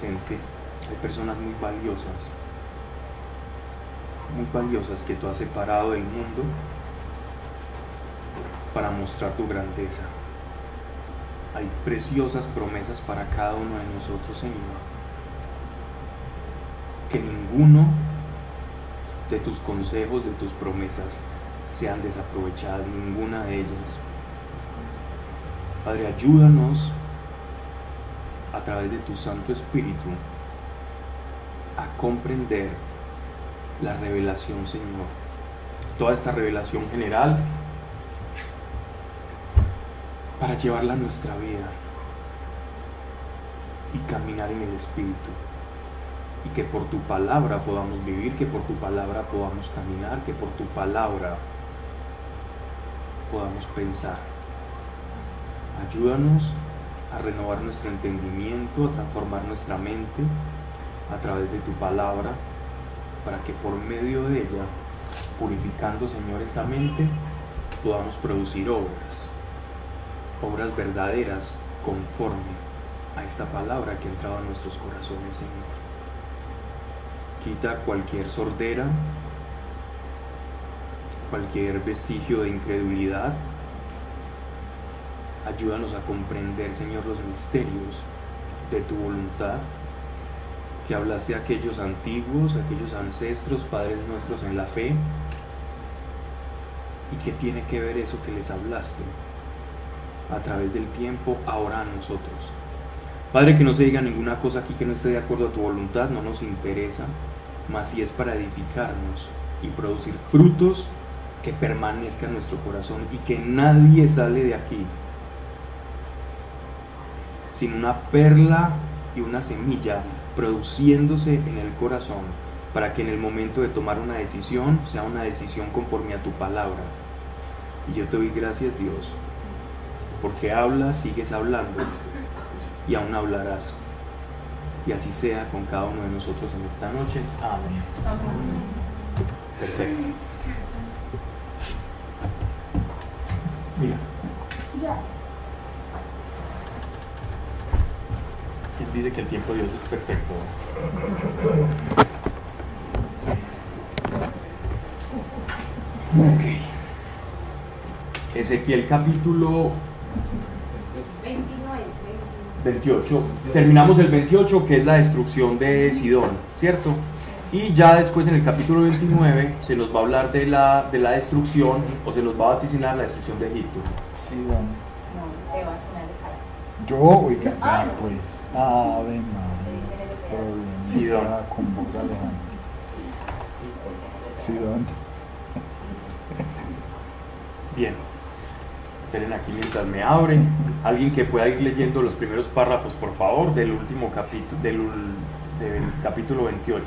hay personas muy valiosas, muy valiosas que tú has separado del mundo para mostrar tu grandeza. Hay preciosas promesas para cada uno de nosotros, Señor. Que ninguno de tus consejos, de tus promesas, sean desaprovechadas, ninguna de ellas. Padre, ayúdanos a través de tu Santo Espíritu a comprender la revelación, Señor. Toda esta revelación general para llevarla a nuestra vida y caminar en el Espíritu. Y que por tu palabra podamos vivir, que por tu palabra podamos caminar, que por tu palabra podamos pensar. Ayúdanos a renovar nuestro entendimiento, a transformar nuestra mente a través de tu palabra, para que por medio de ella, purificando, Señor, esta mente, podamos producir obras, obras verdaderas conforme a esta palabra que ha entrado en nuestros corazones, Señor. Quita cualquier sordera, cualquier vestigio de incredulidad. Ayúdanos a comprender, Señor, los misterios de tu voluntad que hablaste a aquellos antiguos, aquellos ancestros, padres nuestros en la fe. ¿Y qué tiene que ver eso que les hablaste a través del tiempo ahora a nosotros? Padre, que no se diga ninguna cosa aquí que no esté de acuerdo a tu voluntad, no nos interesa, mas si es para edificarnos y producir frutos que permanezcan en nuestro corazón y que nadie sale de aquí sin una perla y una semilla produciéndose en el corazón para que en el momento de tomar una decisión sea una decisión conforme a tu palabra. Y yo te doy gracias Dios, porque hablas, sigues hablando y aún hablarás. Y así sea con cada uno de nosotros en esta noche. Amén. Perfecto. Mira. Dice que el tiempo de Dios es perfecto. Ok. Ezequiel capítulo 28. Terminamos el 28 que es la destrucción de Sidón, ¿cierto? Y ya después en el capítulo 29 se nos va a hablar de la, de la destrucción o se nos va a vaticinar la destrucción de Egipto. Sidón. No, se va a Yo, oiga, ah, pues. Ave María. Sidón. Con vos, Alejandro. Sidón. Bien. Esperen aquí mientras me abren. Alguien que pueda ir leyendo los primeros párrafos, por favor, del último capítulo, del, del capítulo 28.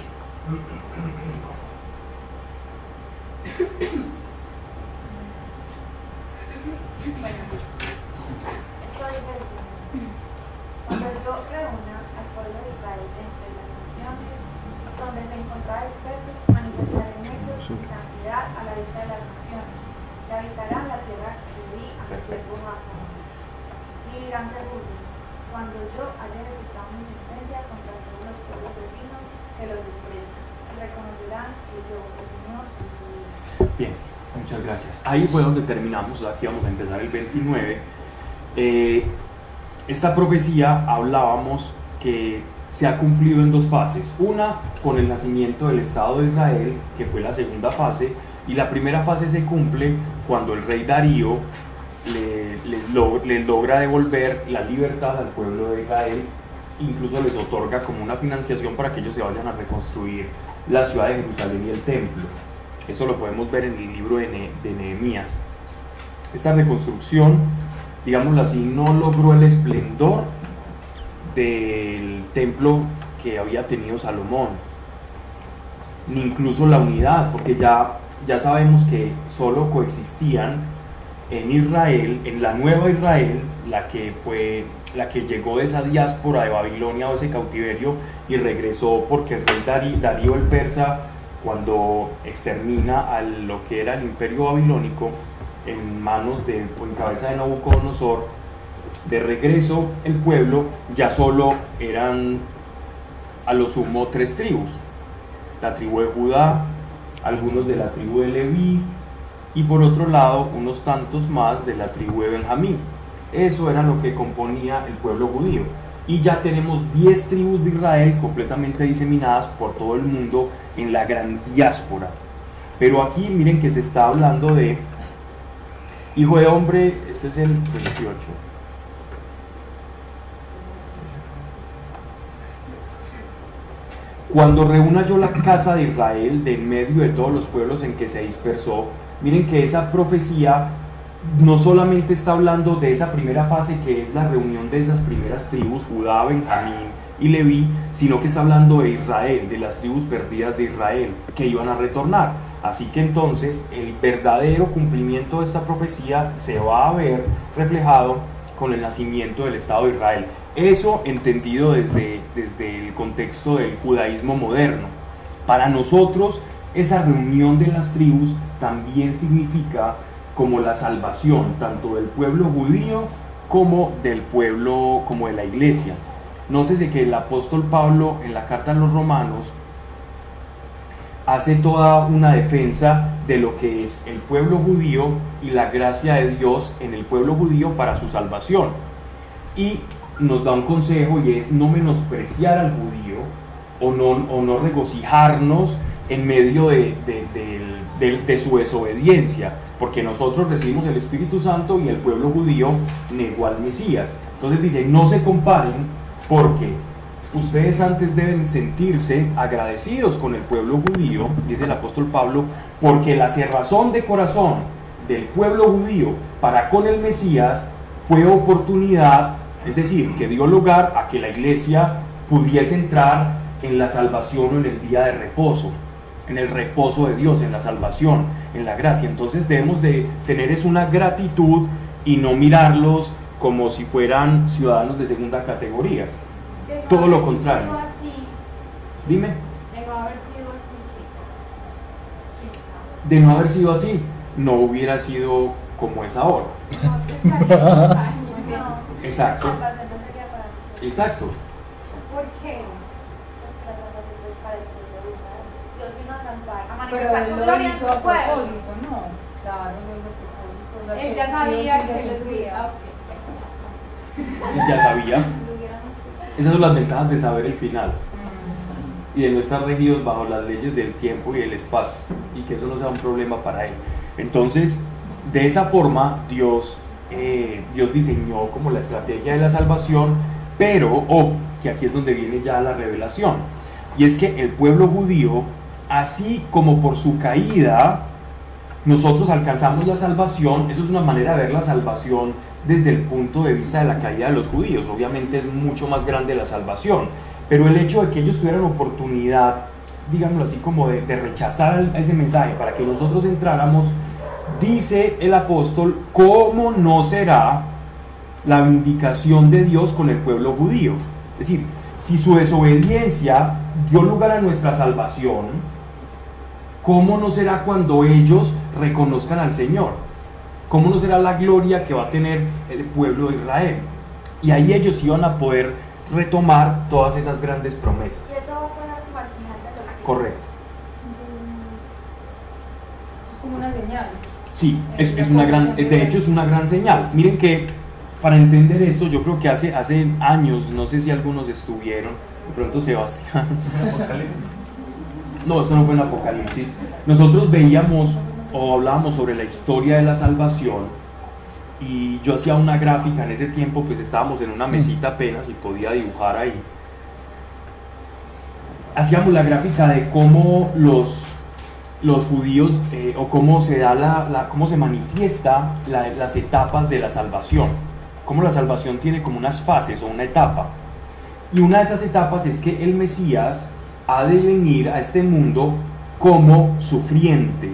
santidad a la vista de las naciones, y habitarán la tierra que di a mi siervo y dirán seguros, cuando yo haya ejecutado mi sentencia contra todos los pueblos vecinos que los desprecian, y reconocerán que yo, el Señor, soy su Dios. Bien, muchas gracias. Ahí fue donde terminamos, aquí vamos a empezar el 29. Eh, esta profecía hablábamos que se ha cumplido en dos fases. Una con el nacimiento del Estado de Israel, que fue la segunda fase, y la primera fase se cumple cuando el rey Darío les, logra devolver la libertad al pueblo de Israel, incluso les otorga como una financiación para que ellos se vayan a reconstruir la ciudad de Jerusalén y el templo. Eso lo podemos ver en el libro de, Nehemías. Esta reconstrucción, digámoslo así, no logró el esplendor del templo que había tenido Salomón, ni incluso la unidad, porque ya, ya sabemos que solo coexistían en Israel, en la nueva Israel, la que fue la que llegó de esa diáspora de Babilonia o ese cautiverio y regresó porque el rey Darío el persa cuando extermina a lo que era el imperio babilónico en manos de en cabeza de Nabucodonosor de regreso el pueblo ya solo eran a lo sumo tres tribus. La tribu de Judá, algunos de la tribu de Leví y por otro lado unos tantos más de la tribu de Benjamín. Eso era lo que componía el pueblo judío. Y ya tenemos 10 tribus de Israel completamente diseminadas por todo el mundo en la gran diáspora. Pero aquí miren que se está hablando de hijo de hombre, este es el 28. Cuando reúna yo la casa de Israel de en medio de todos los pueblos en que se dispersó, miren que esa profecía no solamente está hablando de esa primera fase que es la reunión de esas primeras tribus, Judá, Benjamín y Leví, sino que está hablando de Israel, de las tribus perdidas de Israel, que iban a retornar. Así que entonces el verdadero cumplimiento de esta profecía se va a ver reflejado con el nacimiento del Estado de Israel. Eso entendido desde, desde el contexto del judaísmo moderno. Para nosotros, esa reunión de las tribus también significa como la salvación, tanto del pueblo judío como del pueblo, como de la iglesia. Nótese que el apóstol Pablo en la carta a los romanos hace toda una defensa de lo que es el pueblo judío y la gracia de Dios en el pueblo judío para su salvación. Y nos da un consejo y es no menospreciar al judío o no, o no regocijarnos en medio de, de, su desobediencia, porque nosotros recibimos el Espíritu Santo y el pueblo judío negó al Mesías. Entonces dice, no se comparen porque ustedes antes deben sentirse agradecidos con el pueblo judío, dice el apóstol Pablo, porque la cerrazón de corazón del pueblo judío para con el Mesías fue oportunidad es decir, que dio lugar a que la iglesia pudiese entrar en la salvación o en el día de reposo, en el reposo de Dios, en la salvación, en la gracia. Entonces debemos de tener es una gratitud y no mirarlos como si fueran ciudadanos de segunda categoría. Todo lo contrario. Dime. De no haber sido así, no hubiera sido como es ahora. Exacto. Exacto. ¿Por qué? Dios vino a salvar, a manifestar su gloria en su propósito, no. Claro, no es Él ya sabía que les. Él ya sabía. Esas son las ventajas de saber el final y de no estar regidos bajo las leyes del tiempo y el espacio y que eso no sea un problema para él. Entonces, de esa forma, Dios eh, Dios diseñó como la estrategia de la salvación, pero, oh, que aquí es donde viene ya la revelación, y es que el pueblo judío, así como por su caída, nosotros alcanzamos la salvación, eso es una manera de ver la salvación desde el punto de vista de la caída de los judíos, obviamente es mucho más grande la salvación, pero el hecho de que ellos tuvieran oportunidad, digámoslo así, como de, rechazar ese mensaje para que nosotros entráramos, dice el apóstol, ¿cómo no será la vindicación de Dios con el pueblo judío? Es decir, si su desobediencia dio lugar a nuestra salvación, ¿cómo no será cuando ellos reconozcan al Señor? ¿Cómo no será la gloria que va a tener el pueblo de Israel? Y ahí ellos iban a poder retomar todas esas grandes promesas. Correcto. Es como una señal. Sí, es, una gran, de hecho es una gran señal. Miren que para entender esto, yo creo que hace, hace años, no sé si algunos estuvieron, de pronto Sebastián. No, eso no fue en Apocalipsis. Nosotros veíamos o hablábamos sobre la historia de la salvación y yo hacía una gráfica en ese tiempo, pues estábamos en una mesita apenas y podía dibujar ahí. Hacíamos la gráfica de cómo los los judíos eh, o cómo se da la, cómo se manifiesta las etapas de la salvación, cómo la salvación tiene como unas fases o una etapa. Y una de esas etapas es que el Mesías ha de venir a este mundo como sufriente,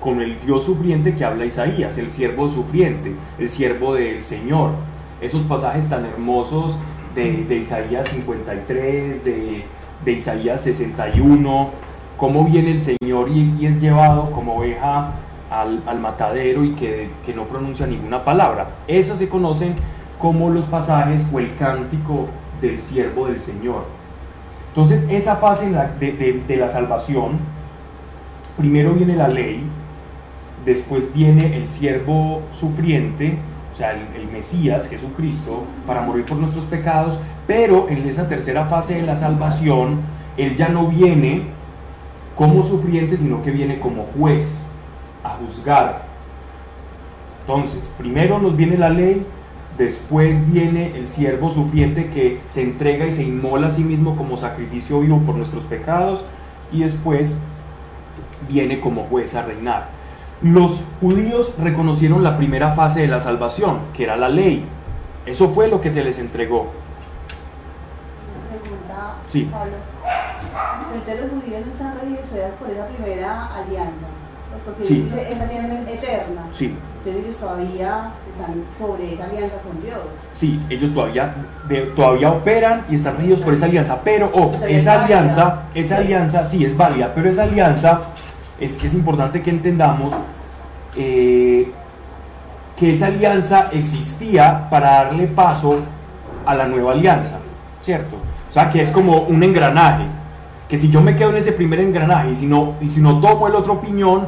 con el Dios sufriente que habla Isaías, el siervo sufriente, el siervo del Señor. Esos pasajes tan hermosos de, Isaías 53, de, de Isaías 61, cómo viene el Señor y, es llevado como oveja al, matadero y que, no pronuncia ninguna palabra. Esas se conocen como los pasajes o el cántico del siervo del Señor. Entonces, esa fase de, la salvación, primero viene la ley, después viene el siervo sufriente, o sea, el, Mesías, Jesucristo, para morir por nuestros pecados, pero en esa tercera fase de la salvación, Él ya no viene como sufriente, sino que viene como juez a juzgar. Entonces, primero nos viene la ley, después viene el siervo sufriente que se entrega y se inmola a sí mismo como sacrificio vivo por nuestros pecados, y después viene como juez a reinar. Los judíos reconocieron la primera fase de la salvación, que era la ley. Eso fue lo que se les entregó. sí. entonces los judíos no están registrados por esa primera alianza. Porque sí. dice, esa alianza es eterna. Sí. Entonces ellos todavía están sobre esa alianza con Dios. Sí, ellos todavía, todavía operan y están regidos por esa alianza. Pero, oh, esa alianza, esa alianza sí es válida, pero esa alianza es que es importante que entendamos eh, que esa alianza existía para darle paso a la nueva alianza, ¿cierto? O sea, que es como un engranaje, que si yo me quedo en ese primer engranaje y si no, y si no tomo el otro piñón,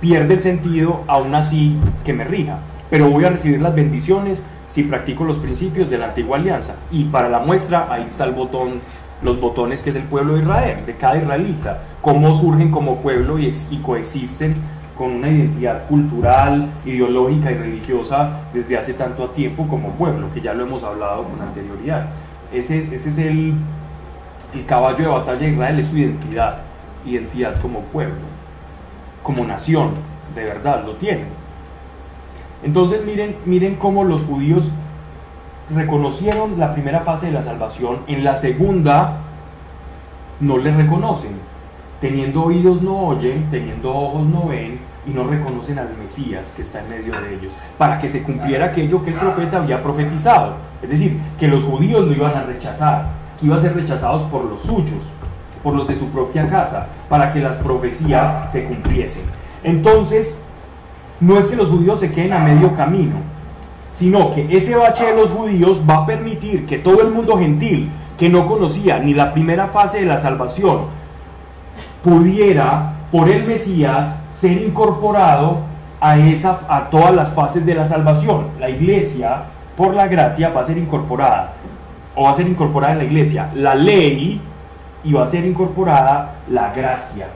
pierde el sentido aún así que me rija. Pero voy a recibir las bendiciones si practico los principios de la antigua alianza. Y para la muestra, ahí está el botón, los botones que es el pueblo de Israel, de cada israelita, cómo surgen como pueblo y, y coexisten con una identidad cultural, ideológica y religiosa desde hace tanto tiempo como pueblo, que ya lo hemos hablado con anterioridad. Ese, ese es el, el caballo de batalla de Israel, es su identidad, identidad como pueblo, como nación, de verdad lo tiene. Entonces miren, miren cómo los judíos reconocieron la primera fase de la salvación, en la segunda no le reconocen. Teniendo oídos no oyen, teniendo ojos no ven, y no reconocen al Mesías que está en medio de ellos, para que se cumpliera aquello que el profeta había profetizado. Es decir, que los judíos lo iban a rechazar, que iban a ser rechazados por los suyos, por los de su propia casa, para que las profecías se cumpliesen. Entonces, no es que los judíos se queden a medio camino, sino que ese bache de los judíos va a permitir que todo el mundo gentil que no conocía ni la primera fase de la salvación pudiera, por el Mesías, ser incorporado a, esa, a todas las fases de la salvación. La iglesia, por la gracia, va a ser incorporada, o va a ser incorporada en la iglesia, la ley y va a ser incorporada la gracia.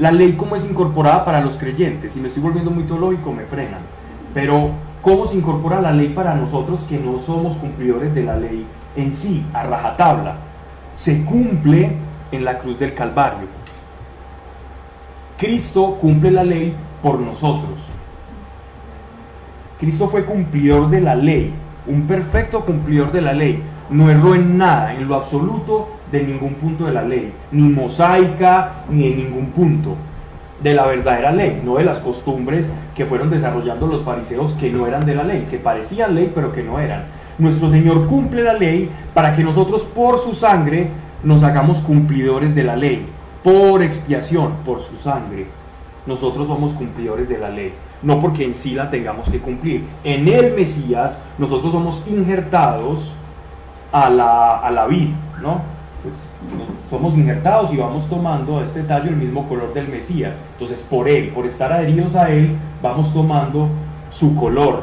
La ley cómo es incorporada para los creyentes, si me estoy volviendo muy teológico me frenan, pero ¿cómo se incorpora la ley para nosotros que no somos cumplidores de la ley en sí, a rajatabla? Se cumple en la cruz del Calvario Cristo cumple la ley por nosotros. Cristo fue cumplidor de la ley, un perfecto cumplidor de la ley. No erró en nada, en lo absoluto, de ningún punto de la ley, ni mosaica, ni en ningún punto de la verdadera ley, no de las costumbres que fueron desarrollando los fariseos que no eran de la ley, que parecían ley pero que no eran. Nuestro Señor cumple la ley para que nosotros por su sangre nos hagamos cumplidores de la ley por expiación, por su sangre. Nosotros somos cumplidores de la ley, no porque en sí la tengamos que cumplir. En el Mesías nosotros somos injertados a la, a la vid, ¿no? Pues, somos injertados y vamos tomando este tallo el mismo color del Mesías. Entonces, por él, por estar adheridos a él, vamos tomando su color,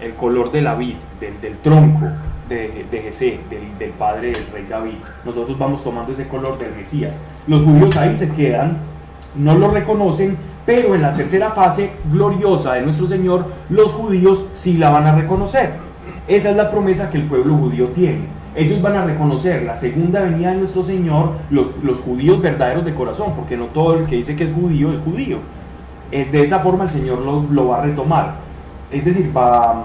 el color de la vid, del tronco, de, de Jesé, del, padre del rey David. Nosotros vamos tomando ese color del Mesías. Los judíos ahí se quedan, no lo reconocen, pero en la tercera fase gloriosa de nuestro Señor, los judíos sí la van a reconocer. Esa es la promesa que el pueblo judío tiene. Ellos van a reconocer la segunda venida de nuestro Señor, los, los judíos verdaderos de corazón, porque no todo el que dice que es judío es judío. Eh, de esa forma el Señor lo, lo va a retomar. Es decir, va,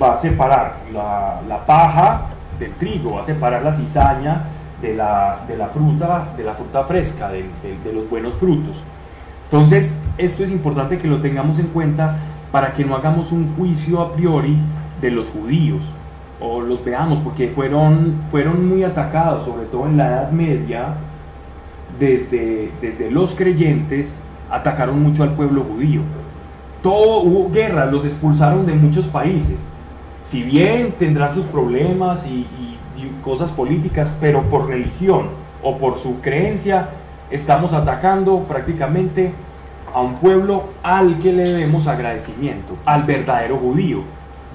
va a separar la, paja del trigo, va a separar la cizaña de la, de la fruta, de la fruta fresca, de, los buenos frutos. Entonces, esto es importante que lo tengamos en cuenta para que no hagamos un juicio a priori de los judíos o los veamos, porque fueron, fueron muy atacados, sobre todo en la Edad Media, desde, desde los creyentes, atacaron mucho al pueblo judío. Todo, hubo guerras, los expulsaron de muchos países si bien tendrán sus problemas y, cosas políticas, pero por religión o por su creencia estamos atacando prácticamente a un pueblo al que le debemos agradecimiento, al verdadero judío,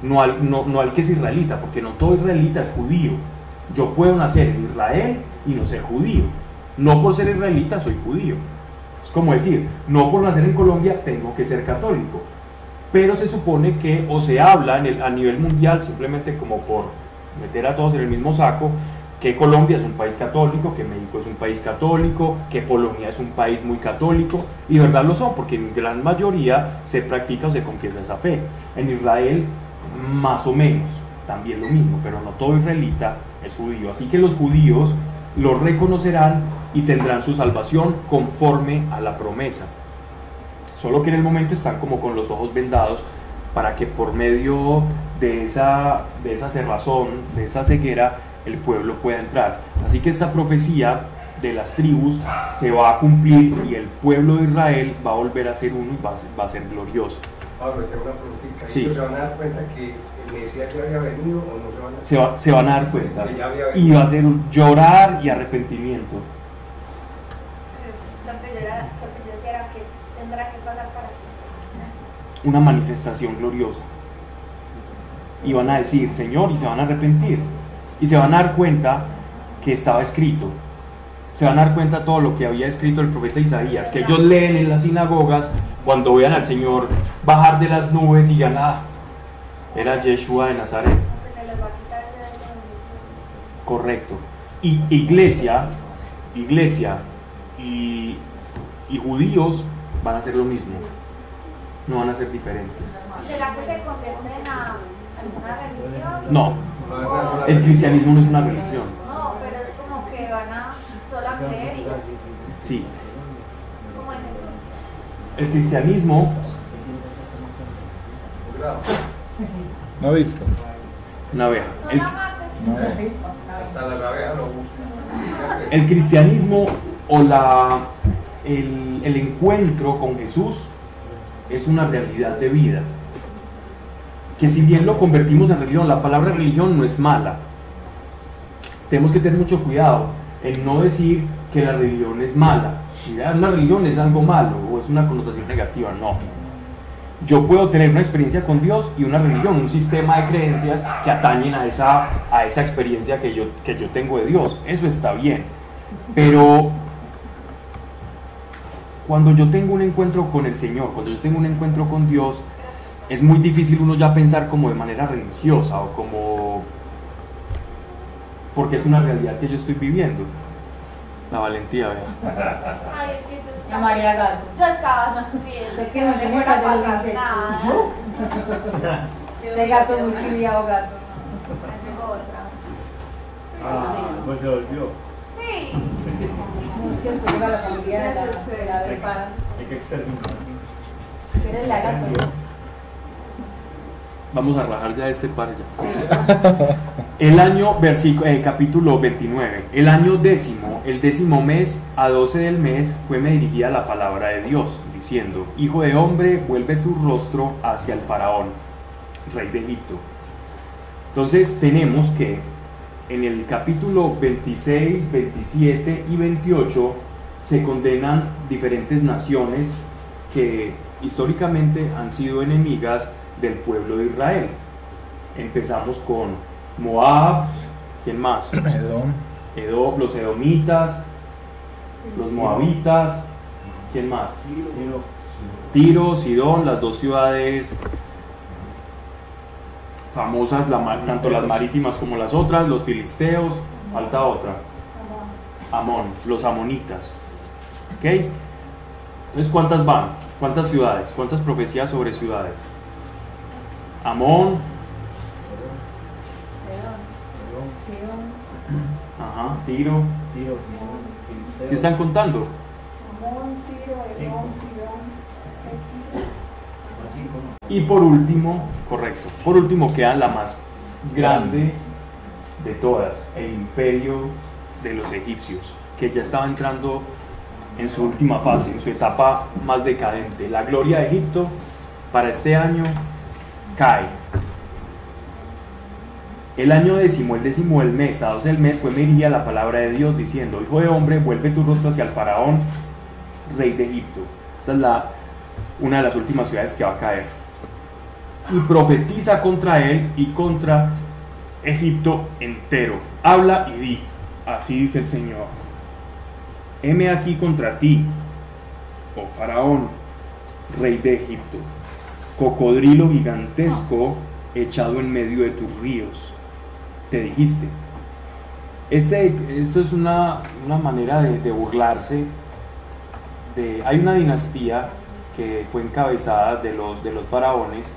no al, no, no al que es israelita, porque no todo israelita es judío. Yo puedo nacer en Israel y no ser judío. No por ser israelita soy judío. Es como decir, no por nacer en Colombia tengo que ser católico. Pero se supone que o se habla a nivel mundial simplemente como por meter a todos en el mismo saco, que Colombia es un país católico, que México es un país católico, que Polonia es un país muy católico, y de verdad lo son, porque en gran mayoría se practica o se confiesa esa fe. En Israel, más o menos, también lo mismo, pero no todo israelita es judío. Así que los judíos lo reconocerán y tendrán su salvación conforme a la promesa. Solo que en el momento están como con los ojos vendados para que por medio de esa, de esa cerrazón, de esa ceguera, el pueblo pueda entrar. Así que esta profecía de las tribus se va a cumplir y el pueblo de Israel va a volver a ser uno y va a, ser glorioso. Sí. ¿Se van a dar cuenta que el Mesías ya había venido o no se van a se, va, se van a dar cuenta. Y va a ser un llorar y arrepentimiento. Una manifestación gloriosa. Y van a decir, Señor, y se van a arrepentir y se van a dar cuenta que estaba escrito. Se van a dar cuenta todo lo que había escrito el profeta Isaías, que ellos leen en las sinagogas cuando vean al Señor bajar de las nubes y ya nada. Era Yeshua de Nazaret. Correcto. Y iglesia, iglesia y, y judíos van a hacer lo mismo. No van a ser diferentes. ¿Será que se convierten a alguna religión? No. El cristianismo no es una religión. No, pero es como que van a solo a creer y... Sí. El cristianismo... Una avispa. Una abeja. El, El cristianismo o la, el, el encuentro con Jesús es una realidad de vida que si bien lo convertimos en religión, la palabra religión no es mala. Tenemos que tener mucho cuidado en no decir que la religión es mala. Una religión es algo malo o es una connotación negativa, no. Yo puedo tener una experiencia con Dios y una religión, un sistema de creencias que atañen a esa, a esa experiencia que yo, que yo tengo de Dios. Eso está bien. Pero cuando yo tengo un encuentro con el Señor, cuando yo tengo un encuentro con Dios, es muy difícil uno ya pensar como de manera religiosa o como porque es una realidad que yo estoy viviendo. La valentía, vea. Ay, es que yo estaba, María Gato. Yo estaba sonriendo. Sé que no tengo que de los insectos. De gato muy chiviado gato. Ah, pues se volvió. Sí. No, es que después llega la familia de la, de la Hay que exterminar. Eres la gato. Vamos a rajar ya este par ya. El año, versículo, eh, capítulo 29. El año décimo, el décimo mes, a 12 del mes, fue me dirigida la palabra de Dios, diciendo, Hijo de hombre, vuelve tu rostro hacia el faraón, rey de Egipto. Entonces tenemos que en el capítulo 26, 27 y 28 se condenan diferentes naciones que históricamente han sido enemigas del pueblo de Israel. Empezamos con Moab, ¿quién más? Edom. Edom los edomitas, los moabitas, ¿quién más? Tiro, Sidón, las dos ciudades famosas, tanto las marítimas como las otras, los filisteos, falta otra. Amón, los amonitas. ¿Ok? Entonces, ¿cuántas van? ¿Cuántas ciudades? ¿Cuántas profecías sobre ciudades? Amón. Ajá, Tiro. ¿Qué están contando? Y por último, correcto, por último queda la más grande de todas, el imperio de los egipcios, que ya estaba entrando en su última fase, en su etapa más decadente. La gloria de Egipto para este año cae. El año décimo, el décimo del mes, a doce del mes, fue Mería la palabra de Dios diciendo, Hijo de hombre, vuelve tu rostro hacia el faraón, rey de Egipto. Esta es la, una de las últimas ciudades que va a caer. Y profetiza contra él y contra Egipto entero. Habla y di, así dice el Señor. Heme aquí contra ti, oh faraón, rey de Egipto, cocodrilo gigantesco echado en medio de tus ríos. Te dijiste. Este, esto es una, manera de, burlarse. De, hay una dinastía que fue encabezada de los, de los faraones,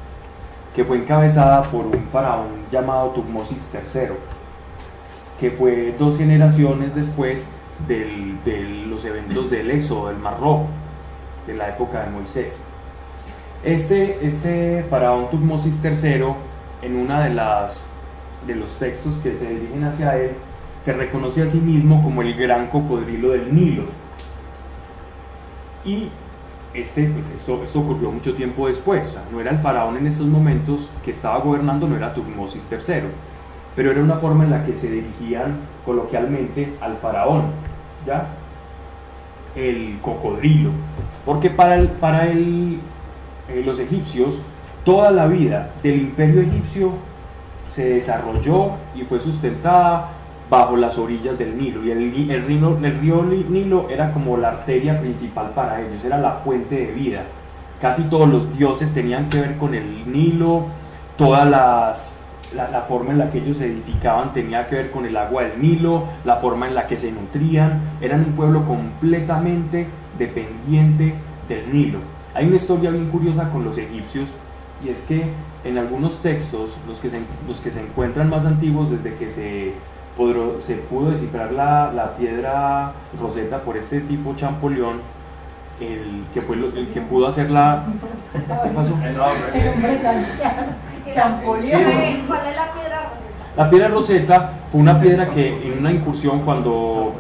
que fue encabezada por un faraón llamado Tutmosis III, que fue dos generaciones después de los eventos del éxodo del Mar Rojo, de la época de Moisés. Este, este faraón Tutmosis III, en una de las de los textos que se dirigen hacia él, se reconoce a sí mismo como el gran cocodrilo del Nilo. Y este, pues esto, ocurrió mucho tiempo después, no era el faraón en estos momentos que estaba gobernando, no era Tutmosis III, pero era una forma en la que se dirigían coloquialmente al faraón, ¿ya? El cocodrilo, porque para, el, para el, eh, los egipcios toda la vida del imperio egipcio se desarrolló y fue sustentada bajo las orillas del Nilo. Y el, el, río, el río Nilo era como la arteria principal para ellos, era la fuente de vida. Casi todos los dioses tenían que ver con el Nilo, todas las, la, la, forma en la que ellos se edificaban tenía que ver con el agua del Nilo, la forma en la que se nutrían. Eran un pueblo completamente dependiente del Nilo. Hay una historia bien curiosa con los egipcios y es que en algunos textos, los que se, los que se encuentran más antiguos desde que se se pudo descifrar la, piedra roseta por este tipo Champollion, el que fue el que pudo hacer la. ¿Qué pasó? Champollion. ¿Cuál es la piedra roseta? La piedra roseta fue una piedra que en una incursión cuando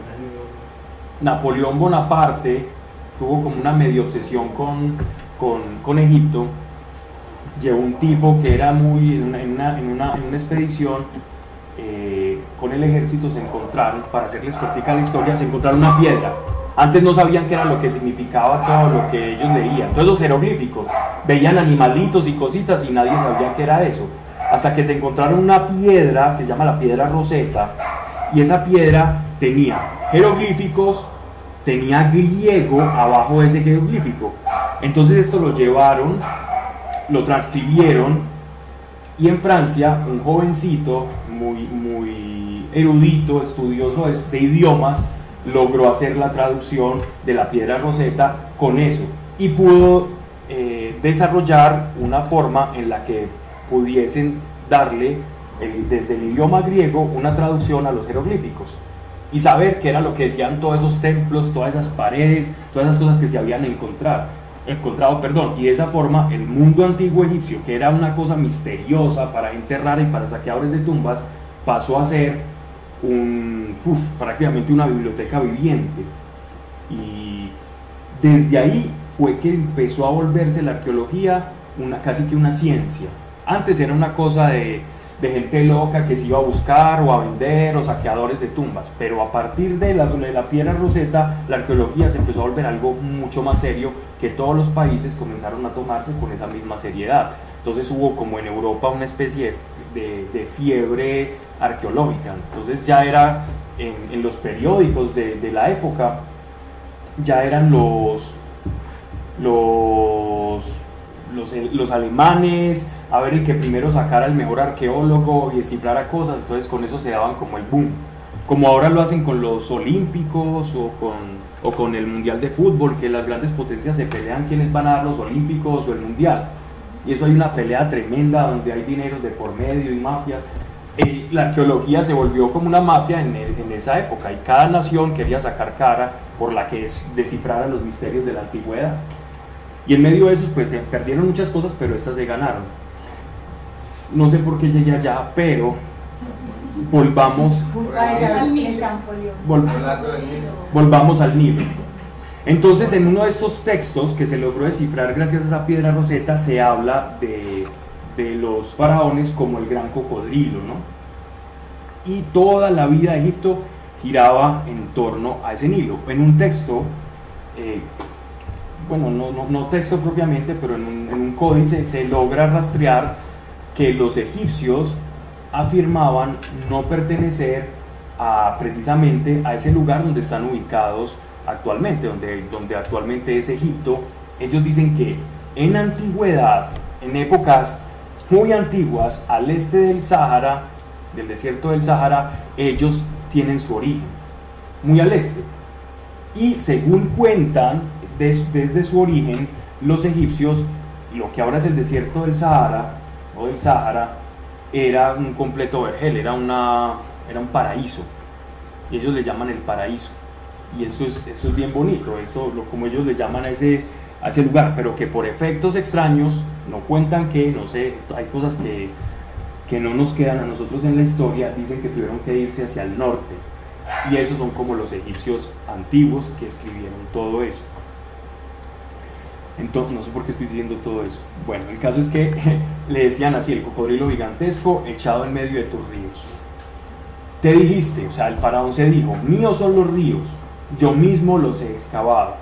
Napoleón Bonaparte tuvo como una medio obsesión con, con, con Egipto, llevó un tipo que era muy en una, en una, en una, en una expedición eh, con el ejército se encontraron, para hacerles cortica la historia, se encontraron una piedra. Antes no sabían qué era lo que significaba todo lo que ellos leían. Todos los jeroglíficos veían animalitos y cositas y nadie sabía qué era eso. Hasta que se encontraron una piedra que se llama la piedra Roseta y esa piedra tenía jeroglíficos, tenía griego abajo de ese jeroglífico. Entonces esto lo llevaron, lo transcribieron y en Francia, un jovencito muy, muy erudito, estudioso de, idiomas, logró hacer la traducción de la piedra roseta con eso y pudo eh, desarrollar una forma en la que pudiesen darle desde el idioma griego una traducción a los jeroglíficos y saber qué era lo que decían todos esos templos, todas esas paredes, todas esas cosas que se habían encontrado encontrado, perdón, y de esa forma el mundo antiguo egipcio, que era una cosa misteriosa para enterrar y para saqueadores de tumbas, pasó a ser un, prácticamente una biblioteca viviente. Y desde ahí fue que empezó a volverse la arqueología una, casi que una ciencia. Antes era una cosa de de gente loca que se iba a buscar o a vender o saqueadores de tumbas. Pero a partir de la, de la piedra roseta, la arqueología se empezó a volver algo mucho más serio que todos los países comenzaron a tomarse con esa misma seriedad. Entonces hubo como en Europa una especie de, de, fiebre arqueológica. Entonces ya era en, en los periódicos de, de, la época, ya eran los, los, los, los alemanes, a ver el que primero sacara el mejor arqueólogo y descifrara cosas, entonces con eso se daban como el boom. Como ahora lo hacen con los olímpicos o con, o con el mundial de fútbol, que las grandes potencias se pelean quiénes van a dar los olímpicos o el mundial. Y eso hay una pelea tremenda donde hay dinero de por medio y mafias. Eh, la arqueología se volvió como una mafia en, en, esa época y cada nación quería sacar cara por la que descifrara los misterios de la antigüedad. Y en medio de eso pues se perdieron muchas cosas, pero estas se ganaron no sé por qué llegué allá, pero volvamos, volvamos al Nilo. Entonces, en uno de estos textos que se logró descifrar gracias a esa piedra roseta, se habla de, de los faraones como el gran cocodrilo, ¿no? Y toda la vida de Egipto giraba en torno a ese Nilo. En un texto, eh, bueno, no, no, texto propiamente, pero en un, en un códice se logra rastrear que los egipcios afirmaban no pertenecer a, precisamente a ese lugar donde están ubicados actualmente, donde, donde actualmente es Egipto. Ellos dicen que en antigüedad, en épocas muy antiguas, al este del Sáhara, del desierto del Sáhara, ellos tienen su origen, muy al este. Y según cuentan, desde su origen, los egipcios, lo que ahora es el desierto del Sahara, o del Sáhara, era un completo vergel, era, una, era un paraíso. Ellos le llaman el paraíso. Y eso es, eso es bien bonito, eso lo, como ellos le llaman a ese, a ese lugar, pero que por efectos extraños no cuentan que, no sé, hay cosas que, que no nos quedan a nosotros en la historia, dicen que tuvieron que irse hacia el norte. Y esos son como los egipcios antiguos que escribieron todo eso. Entonces, no sé por qué estoy diciendo todo eso. Bueno, el caso es que le decían así, el cocodrilo gigantesco echado en medio de tus ríos. Te dijiste, o sea, el faraón se dijo, míos son los ríos, yo mismo los he excavado.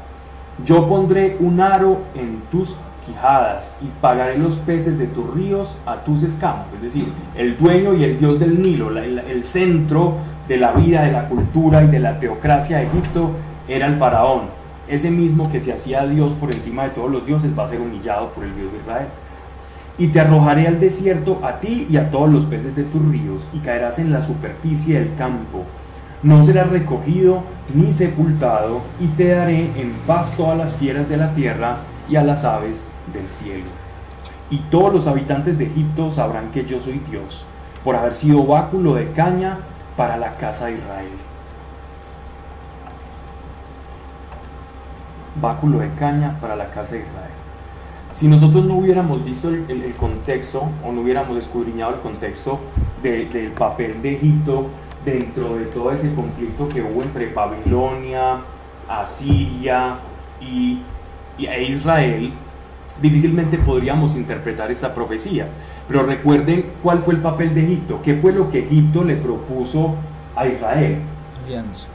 Yo pondré un aro en tus quijadas y pagaré los peces de tus ríos a tus escamas. Es decir, el dueño y el dios del Nilo, el centro de la vida, de la cultura y de la teocracia de Egipto era el faraón. Ese mismo que se hacía Dios por encima de todos los dioses va a ser humillado por el Dios de Israel. Y te arrojaré al desierto a ti y a todos los peces de tus ríos, y caerás en la superficie del campo. No serás recogido ni sepultado, y te daré en paz todas las fieras de la tierra y a las aves del cielo. Y todos los habitantes de Egipto sabrán que yo soy Dios, por haber sido báculo de caña para la casa de Israel. Báculo de caña para la casa de Israel. Si nosotros no hubiéramos visto el, contexto o no hubiéramos escudriñado el contexto del papel de Egipto dentro de todo ese conflicto que hubo entre Babilonia, Asiria y, y e Israel, difícilmente podríamos interpretar esta profecía. Pero recuerden cuál fue el papel de Egipto, qué fue lo que Egipto le propuso a Israel. Alianza.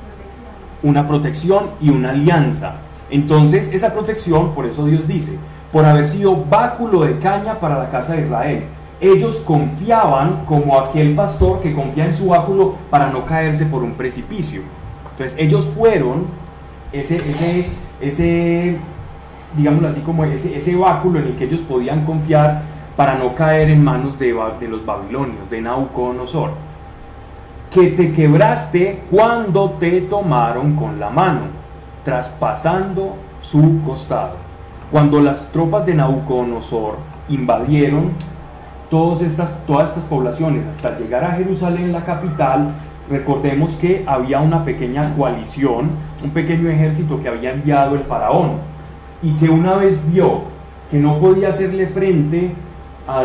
Una protección y una alianza. Entonces, esa protección, por eso Dios dice, por haber sido báculo de caña para la casa de Israel. Ellos confiaban como aquel pastor que confía en su báculo para no caerse por un precipicio. Entonces, ellos fueron ese, ese, ese digámoslo así, como ese, ese báculo en el que ellos podían confiar para no caer en manos de, los babilonios, de Nabucodonosor. Que te quebraste cuando te tomaron con la mano, traspasando su costado. Cuando las tropas de Nabucodonosor invadieron todas estas, todas estas poblaciones hasta llegar a Jerusalén, la capital, recordemos que había una pequeña coalición, un pequeño ejército que había enviado el faraón y que una vez vio que no podía hacerle frente a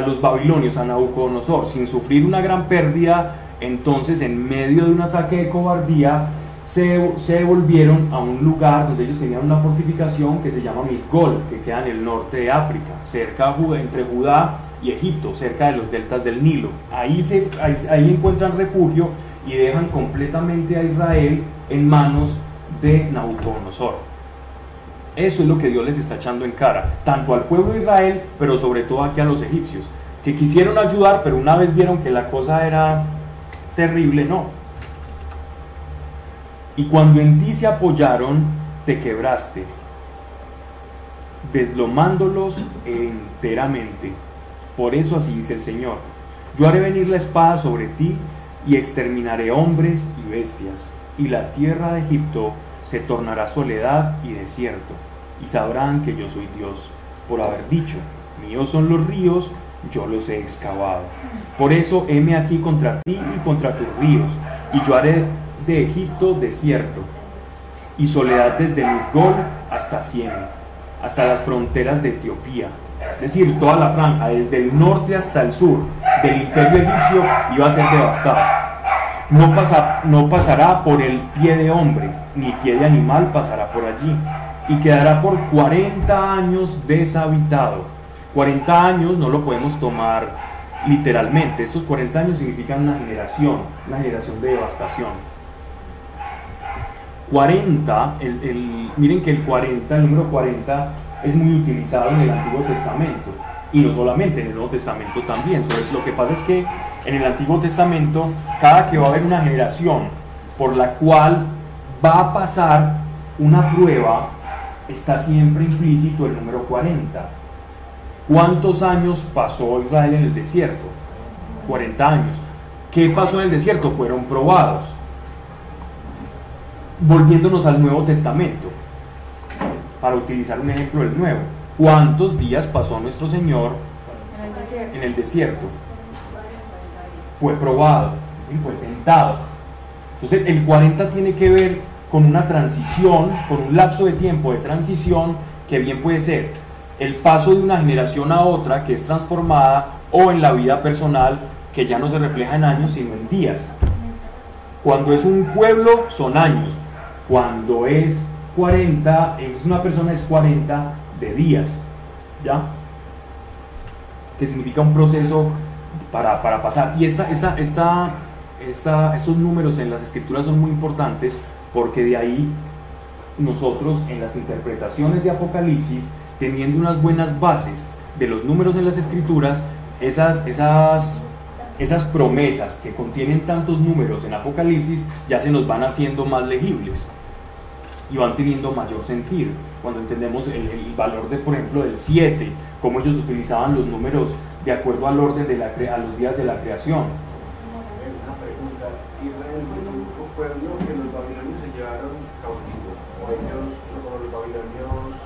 los babilonios, a Nabucodonosor, sin sufrir una gran pérdida, entonces en medio de un ataque de cobardía se, se devolvieron a un lugar donde ellos tenían una fortificación que se llama Migol, que queda en el norte de África, cerca entre Judá y Egipto, cerca de los deltas del Nilo. Ahí, se, ahí, encuentran refugio y dejan completamente a Israel en manos de Nabucodonosor. Eso es lo que Dios les está echando en cara, tanto al pueblo de Israel, pero sobre todo aquí a los egipcios, que quisieron ayudar, pero una vez vieron que la cosa era terrible, no. Y cuando en ti se apoyaron, te quebraste, deslomándolos enteramente. Por eso así dice el Señor. Yo haré venir la espada sobre ti y exterminaré hombres y bestias, y la tierra de Egipto se tornará soledad y desierto, y sabrán que yo soy Dios, por haber dicho, míos son los ríos, yo los he excavado. Por eso heme aquí contra ti y contra tus ríos, y yo haré de Egipto desierto, y soledad desde Migol hasta Siena, hasta las fronteras de Etiopía. Es decir, toda la franja, desde el norte hasta el sur del imperio egipcio, iba a ser devastada no, pasa, no pasará por el pie de hombre, ni pie de animal pasará por allí, y quedará por 40 años deshabitado. 40 años no lo podemos tomar literalmente. Estos 40 años significan una generación, una generación de devastación. 40, el, miren que el 40, el número 40 es muy utilizado en el Antiguo Testamento y no solamente en el Nuevo Testamento también. Entonces, lo que pasa es que en el Antiguo Testamento, cada que va a haber una generación por la cual va a pasar una prueba, está siempre implícito el número 40. ¿Cuántos años pasó Israel en el desierto? 40 años. ¿Qué pasó en el desierto? Fueron probados. Volviéndonos al Nuevo Testamento, para utilizar un ejemplo del Nuevo. ¿Cuántos días pasó nuestro Señor en el desierto? Fue probado, fue tentado. Entonces el 40 tiene que ver con una transición, con un lapso de tiempo de transición que bien puede ser el paso de una generación a otra que es transformada o en la vida personal que ya no se refleja en años sino en días. Cuando es un pueblo son años, cuando es 40, es una persona es 40 de días, ¿ya? Que significa un proceso para, pasar. Y esta, esta, esta, esta, estos números en las escrituras son muy importantes porque de ahí nosotros en las interpretaciones de Apocalipsis, teniendo unas buenas bases de los números en las escrituras, esas, esas, esas promesas que contienen tantos números en Apocalipsis ya se nos van haciendo más legibles y van teniendo mayor sentido. Cuando entendemos el, valor de, por ejemplo, del 7, cómo ellos utilizaban los números de acuerdo al orden de la, a los días de la creación. Una pregunta, ¿Israel fue el único pueblo que los babilonios se llevaron cautivos? ¿O ellos, los babilonios,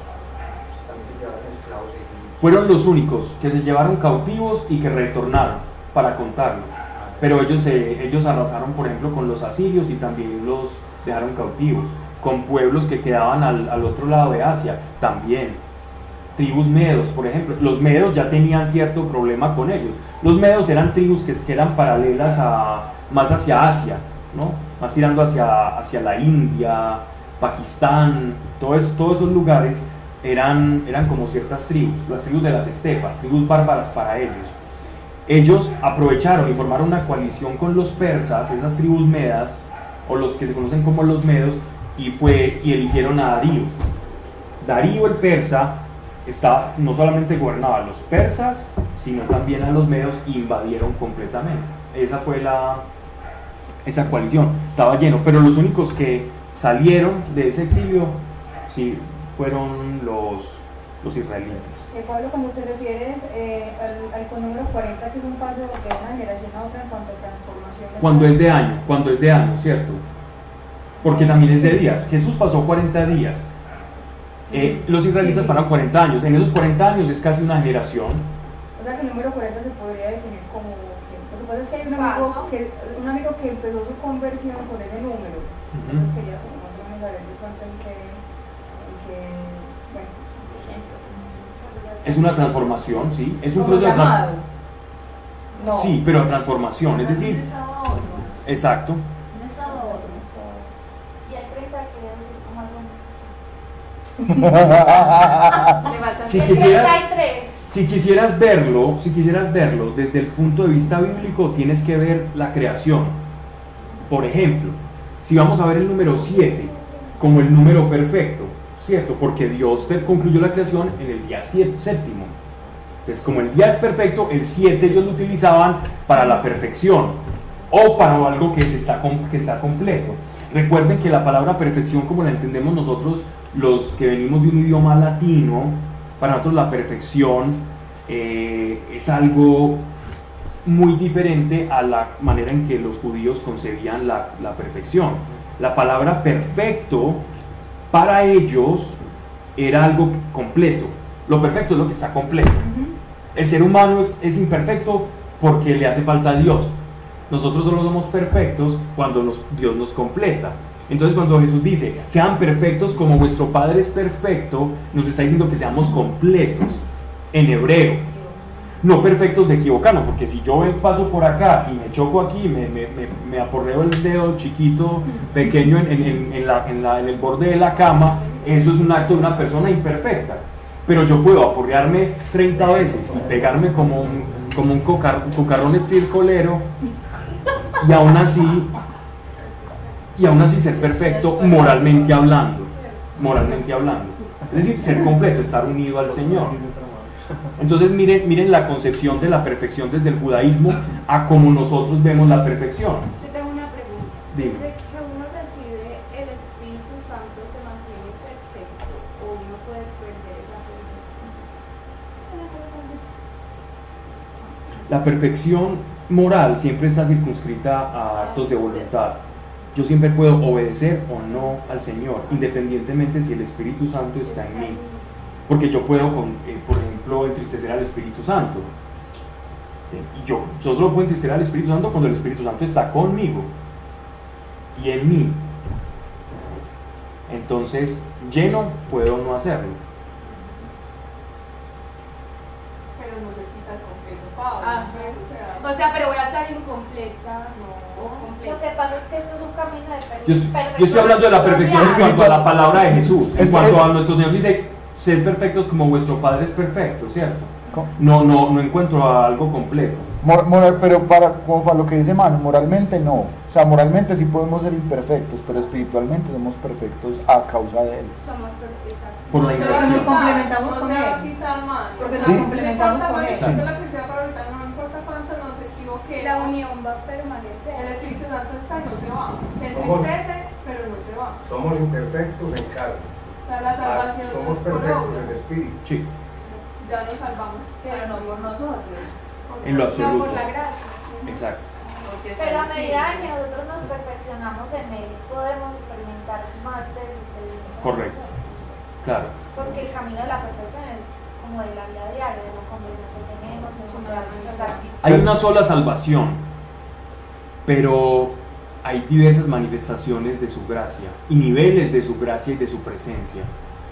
también se llevaron esclavos? Fueron los únicos que se llevaron cautivos y que retornaron, para contarlo. Pero ellos, ellos arrasaron, por ejemplo, con los asirios y también los dejaron cautivos con pueblos que quedaban al, otro lado de Asia también. Tribus medos, por ejemplo. Los medos ya tenían cierto problema con ellos. Los medos eran tribus que, eran paralelas a, más hacia Asia, ¿no? más tirando hacia, hacia la India, Pakistán, todos, todos esos lugares eran, eran como ciertas tribus, las tribus de las estepas, tribus bárbaras para ellos. Ellos aprovecharon y formaron una coalición con los persas, esas tribus medas, o los que se conocen como los medos, y, fue, y eligieron a Darío. Darío el persa estaba, no solamente gobernaba a los persas, sino también a los medios invadieron completamente. Esa fue la, esa coalición, estaba lleno, pero los únicos que salieron de ese exilio sí, fueron los, los israelitas. Eh, Pablo, cuando te refieres eh, al, al número 40, que es un paso de una generación a otra en cuanto a transformación. Cuando es de año, cuando es de año, ¿cierto? porque también es de días. Jesús pasó 40 días. Eh, los israelitas pasaron 40 años. En esos 40 años es casi una generación. O sea que el número 40 se podría definir como... Lo que pasa es que hay un amigo que, un amigo que empezó su conversión con ese número. Entonces quería como más o menos saber es una transformación, sí. Es un proceso no. Sí, pero transformación, es decir... Exacto. si, quisieras, si quisieras verlo, si quisieras verlo desde el punto de vista bíblico, tienes que ver la creación. Por ejemplo, si vamos a ver el número 7 como el número perfecto, ¿cierto? Porque Dios concluyó la creación en el día séptimo. Entonces, como el día es perfecto, el 7 ellos lo utilizaban para la perfección o para algo que, se está, que está completo. Recuerden que la palabra perfección, como la entendemos nosotros, los que venimos de un idioma latino, para nosotros la perfección eh, es algo muy diferente a la manera en que los judíos concebían la, perfección. La palabra perfecto para ellos era algo completo. Lo perfecto es lo que está completo. El ser humano es, es, imperfecto porque le hace falta a Dios. Nosotros solo somos perfectos cuando Dios nos completa. Entonces cuando Jesús dice, sean perfectos como vuestro Padre es perfecto, nos está diciendo que seamos completos en hebreo. No perfectos de equivocarnos, porque si yo paso por acá y me choco aquí, me, me, me, aporreo el dedo chiquito, pequeño en, en, en, la, en, el borde de la cama, eso es un acto de una persona imperfecta. Pero yo puedo aporrearme 30 veces y pegarme como un, como un cocarrón estircolero y aún así y aún así ser perfecto moralmente hablando moralmente hablando. Es decir ser completo estar unido al Señor entonces miren miren la concepción de la perfección desde el judaísmo a como nosotros vemos la perfección yo tengo una pregunta Dime. La perfección moral siempre está circunscrita a actos de voluntad. Yo siempre puedo obedecer o no al Señor, independientemente si el Espíritu Santo está en mí. Porque yo puedo, eh, por ejemplo, entristecer al Espíritu Santo. Y yo, yo solo puedo entristecer al Espíritu Santo cuando el Espíritu Santo está conmigo y en mí. Entonces, lleno puedo no hacerlo Ah, o sea, pero voy a estar incompleta, no. Lo que pasa es que esto es un camino de perfección. Yo, estoy hablando de la perfección en cuanto a la palabra de Jesús. En cuanto a nuestro Señor dice, ser perfectos como vuestro Padre es perfecto, ¿cierto? No, no, no encuentro algo completo. Moral, pero para, como para lo que dice Manu, moralmente no. O sea, moralmente sí podemos ser imperfectos, pero espiritualmente somos perfectos a causa de Él. Somos perfectos. Por la inversión. Nos complementamos con Él. Porque nos complementamos con Él. La unión va a permanecer. El Espíritu Santo está no se va. Se entristece, pero no se va. Somos imperfectos en carne. La salvación somos perfectos en espíritu. Sí. Ya nos salvamos, pero no por nosotros. En lo absoluto. No por la gracia. Exacto. Pero a medida que nosotros nos perfeccionamos en Él, podemos experimentar más de su felicidad. Correcto. Claro. Porque el camino de la perfección es como de la vida diaria, de la conversación que tenemos, de su Hay una sola salvación, pero hay diversas manifestaciones de su gracia y niveles de su gracia y de su presencia,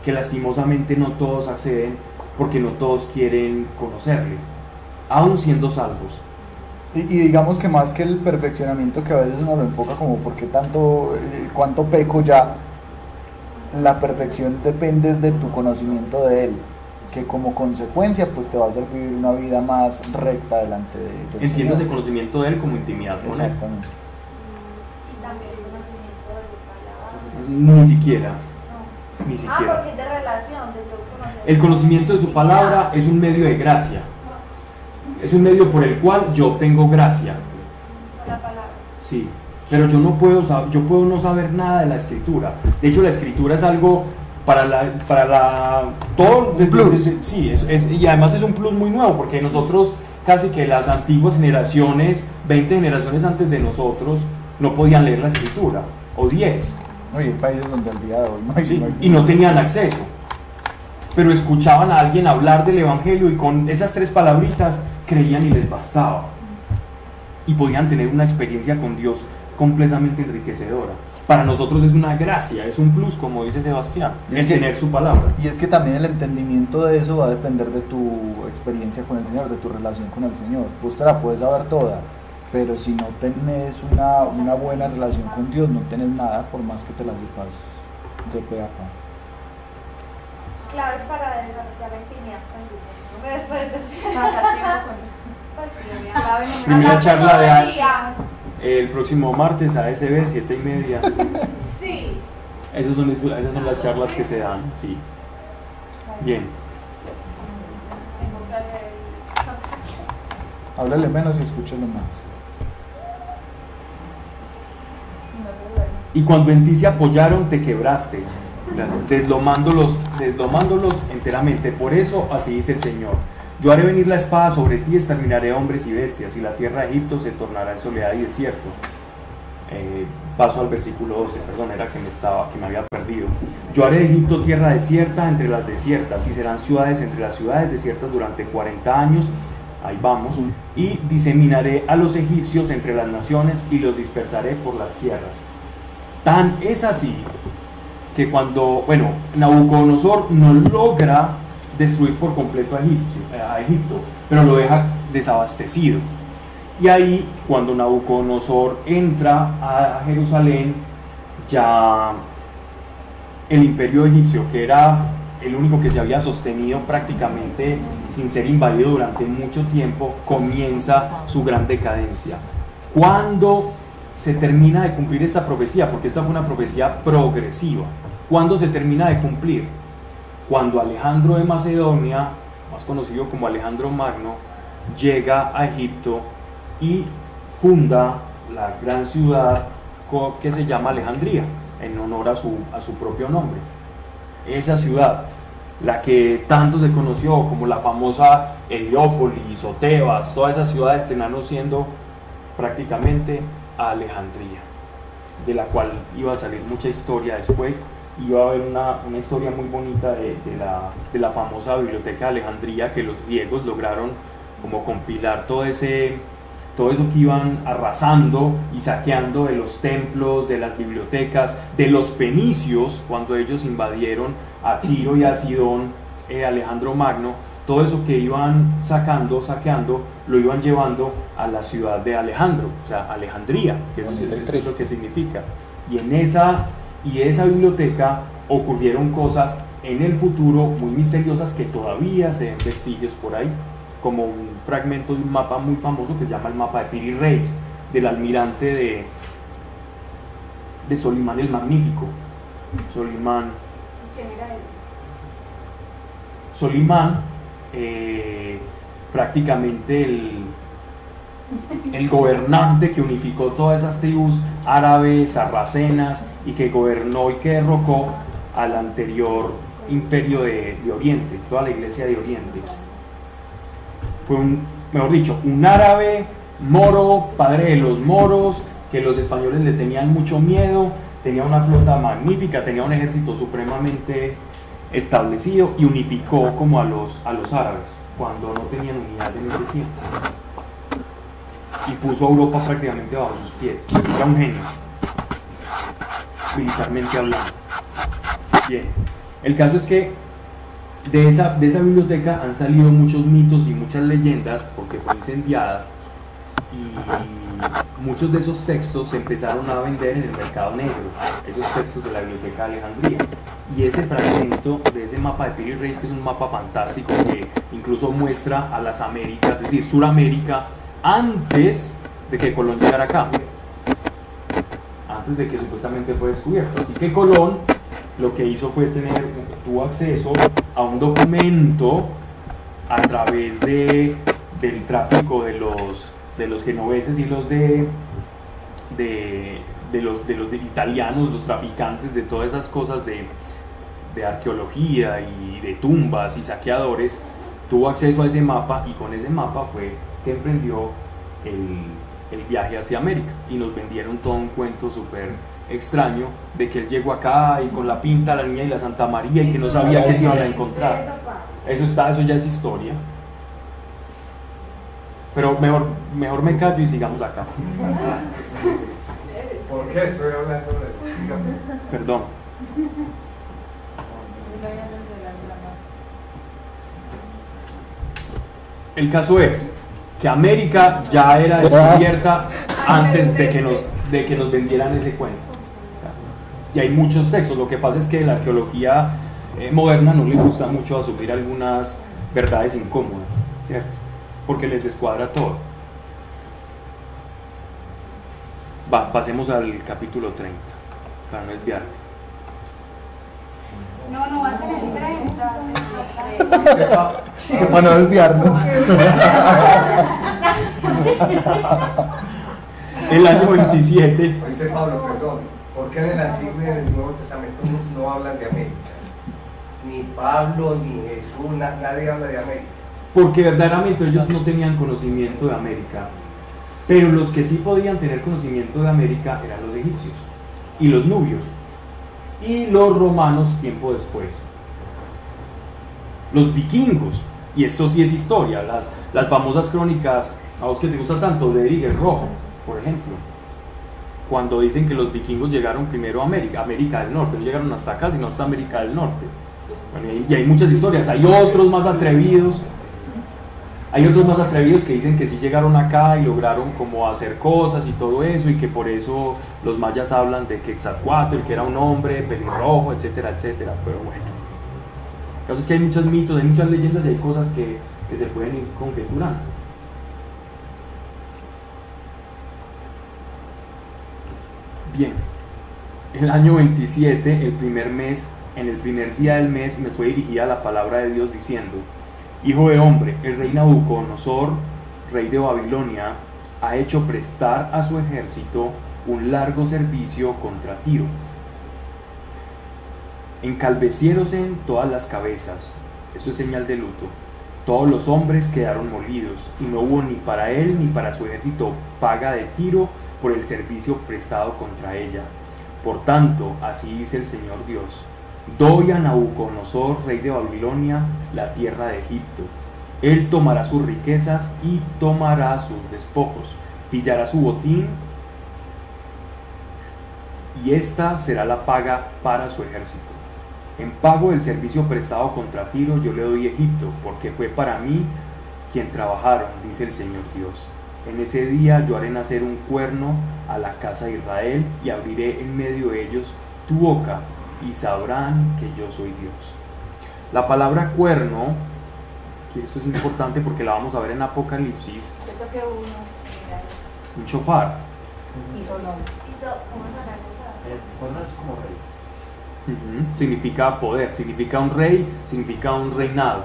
que lastimosamente no todos acceden porque no todos quieren conocerle, aún siendo salvos. Y, digamos que más que el perfeccionamiento que a veces uno lo enfoca como porque tanto, eh, cuánto peco ya, la perfección depende de tu conocimiento de él, que como consecuencia pues te va a hacer vivir una vida más recta delante de él. Entiendes el conocimiento de él como intimidad Exactamente. Y también Ni siquiera. Ni Ah, siquiera. porque es de relación, de yo conocer. El conocimiento de su palabra es un medio de gracia. Es un medio por el cual yo obtengo gracia. La palabra. Sí. Pero yo no puedo, sab- yo puedo no saber nada de la escritura. De hecho, la escritura es algo para la, para la, todo, Un plus. desde- sí, es, es- y además es un plus muy nuevo, porque nosotros, casi que las antiguas generaciones, 20 generaciones antes de nosotros, no podían leer la escritura, o 10. Oye, hay países donde al día de hoy no hay, ¿sí? no hay- y no tenían acceso. Pero escuchaban a alguien hablar del Evangelio y con esas tres palabritas creían y les bastaba. Y podían tener una experiencia con Dios completamente enriquecedora. Para nosotros es una gracia, es un plus, como dice Sebastián, Y es el que- tener su palabra. Y es que también el entendimiento de eso va a depender de tu experiencia con el Señor, de tu relación con el Señor. Vos te la puedes saber toda, pero si no tenés una, una buena relación con Dios, no tenés nada por más que te la sepas de pe a pa. Claves para desarrollar la intimidad con Dios. Después de Pasar tiempo con. Pues Primera charla de todo el a- próximo martes ASB, 7 y media. Sí. Esas son, esas son las charlas que se dan, sí. Bien. Háblale menos y escúchalo más. Y no te duermes. Y cuando en ti se apoyaron, te quebraste, deslomándolos, deslomándolos enteramente. Por eso, así dice el Señor. Yo haré venir la espada sobre ti, exterminaré hombres y bestias, y la tierra de Egipto se tornará en soledad y desierto. Eh, paso al versículo 12, perdón, era que me, estaba, que me había perdido. Yo haré de Egipto tierra desierta entre las desiertas, y serán ciudades entre las ciudades desiertas durante 40 años. Ahí vamos. Y diseminaré a los egipcios entre las naciones y los dispersaré por las tierras. Tan es así que cuando, bueno, Nabucodonosor no logra destruir por completo a Egipto, a Egipto, pero lo deja desabastecido. Y ahí, cuando Nabucodonosor entra a Jerusalén, ya el imperio egipcio, que era el único que se había sostenido prácticamente sin ser invadido durante mucho tiempo, comienza su gran decadencia. ¿Cuándo se termina de cumplir esta profecía? Porque esta fue una profecía progresiva. ¿Cuándo se termina de cumplir? Cuando Alejandro de Macedonia, más conocido como Alejandro Magno, llega a Egipto y funda la gran ciudad que se llama Alejandría, en honor a su, a su propio nombre. Esa ciudad, la que tanto se conoció como la famosa Heliópolis o Tebas, todas esas ciudades terminaron siendo prácticamente Alejandría, de la cual iba a salir mucha historia después. Iba a haber una, una historia muy bonita de, de, la, de la famosa biblioteca de Alejandría que los griegos lograron como compilar todo ese todo eso que iban arrasando y saqueando de los templos, de las bibliotecas, de los fenicios, cuando ellos invadieron a Tiro y a Sidón, eh, Alejandro Magno, todo eso que iban sacando, saqueando, lo iban llevando a la ciudad de Alejandro, o sea, Alejandría, que eso, es lo que significa. Y en esa, y esa biblioteca ocurrieron cosas en el futuro muy misteriosas que todavía se ven vestigios por ahí como un fragmento de un mapa muy famoso que se llama el mapa de Piri Reis, del almirante de, de Solimán el Magnífico. Solimán. Solimán, eh, prácticamente el, el gobernante que unificó todas esas tribus árabes, sarracenas y que gobernó y que derrocó al anterior imperio de, de Oriente, toda la iglesia de Oriente. Fue un, mejor dicho, un árabe moro, padre de los moros, que los españoles le tenían mucho miedo, tenía una flota magnífica, tenía un ejército supremamente establecido y unificó como a los, a los árabes cuando no tenían unidad en ese tiempo. Y puso a Europa prácticamente bajo sus pies. Era un genio, militarmente hablando. Bien, el caso es que de esa, de esa biblioteca han salido muchos mitos y muchas leyendas porque fue incendiada y muchos de esos textos se empezaron a vender en el mercado negro, esos textos de la biblioteca de Alejandría. Y ese fragmento de ese mapa de Piri Reis, que es un mapa fantástico que incluso muestra a las Américas, es decir, Suramérica, antes de que Colón llegara acá, antes de que supuestamente fue descubierto. Así que Colón lo que hizo fue tener, tuvo acceso a un documento a través de, del tráfico de los, de los genoveses y los de, de, los, de los italianos, los traficantes de todas esas cosas de, de arqueología y de tumbas y saqueadores, tuvo acceso a ese mapa y con ese mapa fue que emprendió el, el viaje hacia América y nos vendieron todo un cuento súper extraño de que él llegó acá y con la pinta la niña y la Santa María y que no sabía que se iban a encontrar. Eso está, eso ya es historia. Pero mejor, mejor me callo y sigamos acá. ¿Por qué estoy hablando de Perdón. El caso es que América ya era descubierta antes de que nos, de que nos vendieran ese cuento y hay muchos textos. Lo que pasa es que la arqueología eh, moderna no le gusta mucho asumir algunas verdades incómodas, ¿cierto? Porque les descuadra todo. Va, pasemos al capítulo 30, para no desviarme. No, no va a ser el 30. es que para no desviarnos. el año 27. Oíste, Pablo, perdón. ¿Por qué en el Antiguo y en el Nuevo Testamento no, hablan de América? Ni Pablo, ni Jesús, nadie habla de América. Porque verdaderamente ellos no tenían conocimiento de América. Pero los que sí podían tener conocimiento de América eran los egipcios y los nubios y los romanos tiempo después. Los vikingos, y esto sí es historia, las, las famosas crónicas, a vos que te gusta tanto, de Eric Rojo, por ejemplo cuando dicen que los vikingos llegaron primero a América, América del Norte, no llegaron hasta acá, sino hasta América del Norte. y, hay, muchas historias, hay otros más atrevidos, hay otros más atrevidos que dicen que sí llegaron acá y lograron como hacer cosas y todo eso, y que por eso los mayas hablan de Quetzalcoatl, que era un hombre pelirrojo, etcétera, etcétera, pero bueno. El caso es que hay muchos mitos, hay muchas leyendas y hay cosas que, que se pueden ir conjeturando. Bien, el año 27, el primer mes, en el primer día del mes, me fue dirigida la palabra de Dios diciendo, Hijo de hombre, el rey Nabucodonosor, rey de Babilonia, ha hecho prestar a su ejército un largo servicio contra Tiro. Encalveciéronse todas las cabezas, eso es señal de luto. Todos los hombres quedaron molidos, y no hubo ni para él ni para su ejército paga de Tiro por el servicio prestado contra ella. Por tanto, así dice el Señor Dios, doy a Nabucodonosor, rey de Babilonia, la tierra de Egipto. Él tomará sus riquezas y tomará sus despojos, pillará su botín y esta será la paga para su ejército. En pago del servicio prestado contra Tiro yo le doy Egipto, porque fue para mí quien trabajaron, dice el Señor Dios. En ese día yo haré nacer un cuerno a la casa de Israel y abriré en medio de ellos tu boca y sabrán que yo soy Dios. La palabra cuerno, que esto es importante porque la vamos a ver en Apocalipsis, Yo toqué uno, un chofar. y sonó. Hizo, ¿cómo eso? El cuerno es como rey. Significa poder, significa un rey, significa un reinado.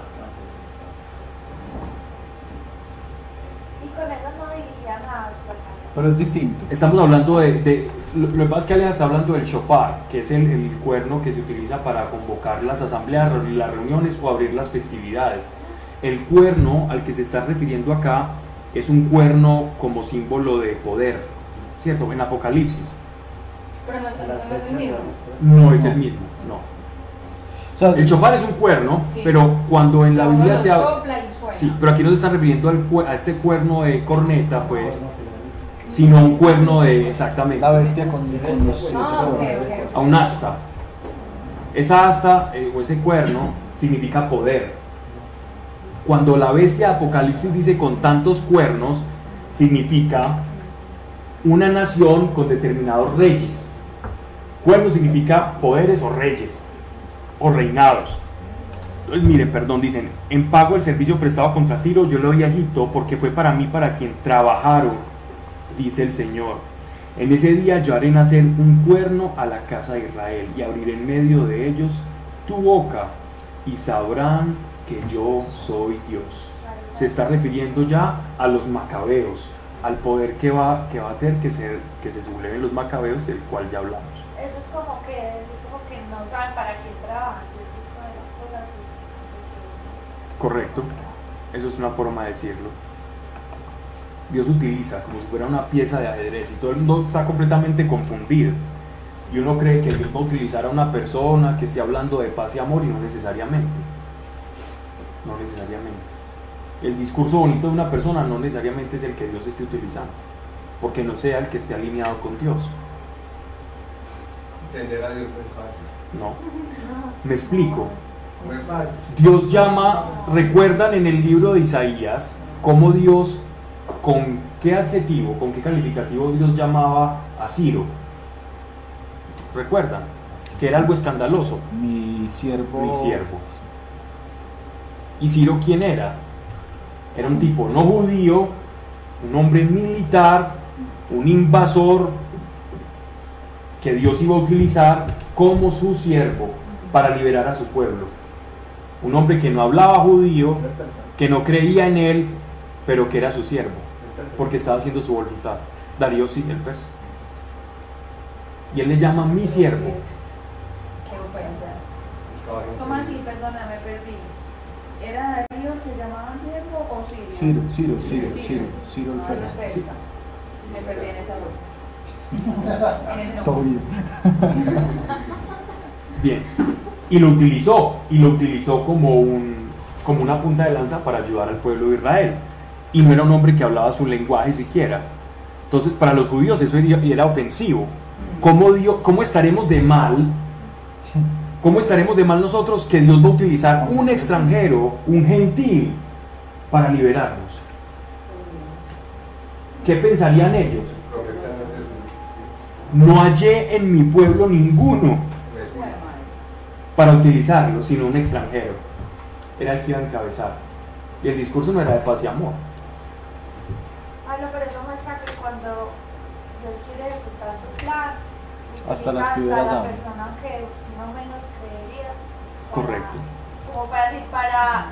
Y con eso no dirigían las fracasos. Pero es distinto. Estamos hablando de, de- lo, lo que pasa es que Aleja está hablando del shofar, que es el, el cuerno que se utiliza para convocar las asambleas, reunir las reuniones o abrir las festividades. El cuerno al que se está refiriendo acá es un cuerno como símbolo de poder, ¿cierto? En Apocalipsis. Pero no es el mismo. No es el mismo, no. El shofar es un cuerno, Sí. pero cuando en la Biblia se habla... Sí, pero aquí no se está refiriendo al a este cuerno de corneta, pues, sino a un cuerno de exactamente, la bestia con, con los siete Ah, a un asta. Esa asta eh, o ese cuerno significa poder. Cuando la bestia de Apocalipsis dice con tantos cuernos, significa una nación con determinados reyes. Cuerno significa poderes o reyes o reinados. Entonces, miren, perdón, dicen, en pago del servicio prestado contra Tiro, yo le doy a Egipto porque fue para mí para quien trabajaron, dice el Señor. En ese día yo haré nacer un cuerno a la casa de Israel y abriré en medio de ellos tu boca y sabrán que yo soy Dios. Se está refiriendo ya a los macabeos, al poder que va, que va a hacer que se, que se subleven los macabeos, del cual ya hablamos. Eso es como que decir como que no saben para quién trabajan. es Correcto, eso es una forma de decirlo. Dios utiliza como si fuera una pieza de ajedrez y todo el mundo está completamente confundido. Y uno cree que Dios va a utilizar a una persona que esté hablando de paz y amor y no necesariamente. No necesariamente. El discurso bonito de una persona no necesariamente es el que Dios esté utilizando, porque no sea el que esté alineado con Dios. Entender a Dios no es fácil. No. Me explico. Dios llama, recuerdan en el libro de Isaías, cómo Dios, con qué adjetivo, con qué calificativo Dios llamaba a Ciro. ¿Recuerdan? Que era algo escandaloso, Mi siervo. mi siervo. ¿Y Ciro quién era? Era un tipo no judío, un hombre militar, un invasor que Dios iba a utilizar como su siervo para liberar a su pueblo. Un hombre que no hablaba judío, que no creía en él, pero que era su siervo, porque estaba haciendo su voluntad. Darío sí, el persa. Y él le llama mi siervo. Qué ofensa. ¿Cómo así? Perdona, me perdí. ¿Era Darío que llamaban siervo o Sirio? Ciro, Ciro, Ciro, Ciro, Ciro el Ah, persa. Me perdí en esa ese todo bien. Bien. Y lo utilizó, y lo utilizó como, un, como una punta de lanza para ayudar al pueblo de Israel. Y no era un hombre que hablaba su lenguaje siquiera. Entonces, para los judíos eso era, ofensivo. ¿Cómo, Dios, ¿Cómo estaremos de mal? ¿Cómo estaremos de mal nosotros que Dios va a utilizar un extranjero, un gentil, para liberarnos? ¿Qué pensarían ellos? No hallé en mi pueblo ninguno para utilizarlo, sino un extranjero. era el que iba a encabezar. Y el discurso no era de paz y amor. Pablo, pero eso muestra que cuando Dios quiere ejecutar su plan, Hasta las piedras hasta la hablan. persona que no menos creería. para- Correcto. Como para decir, para,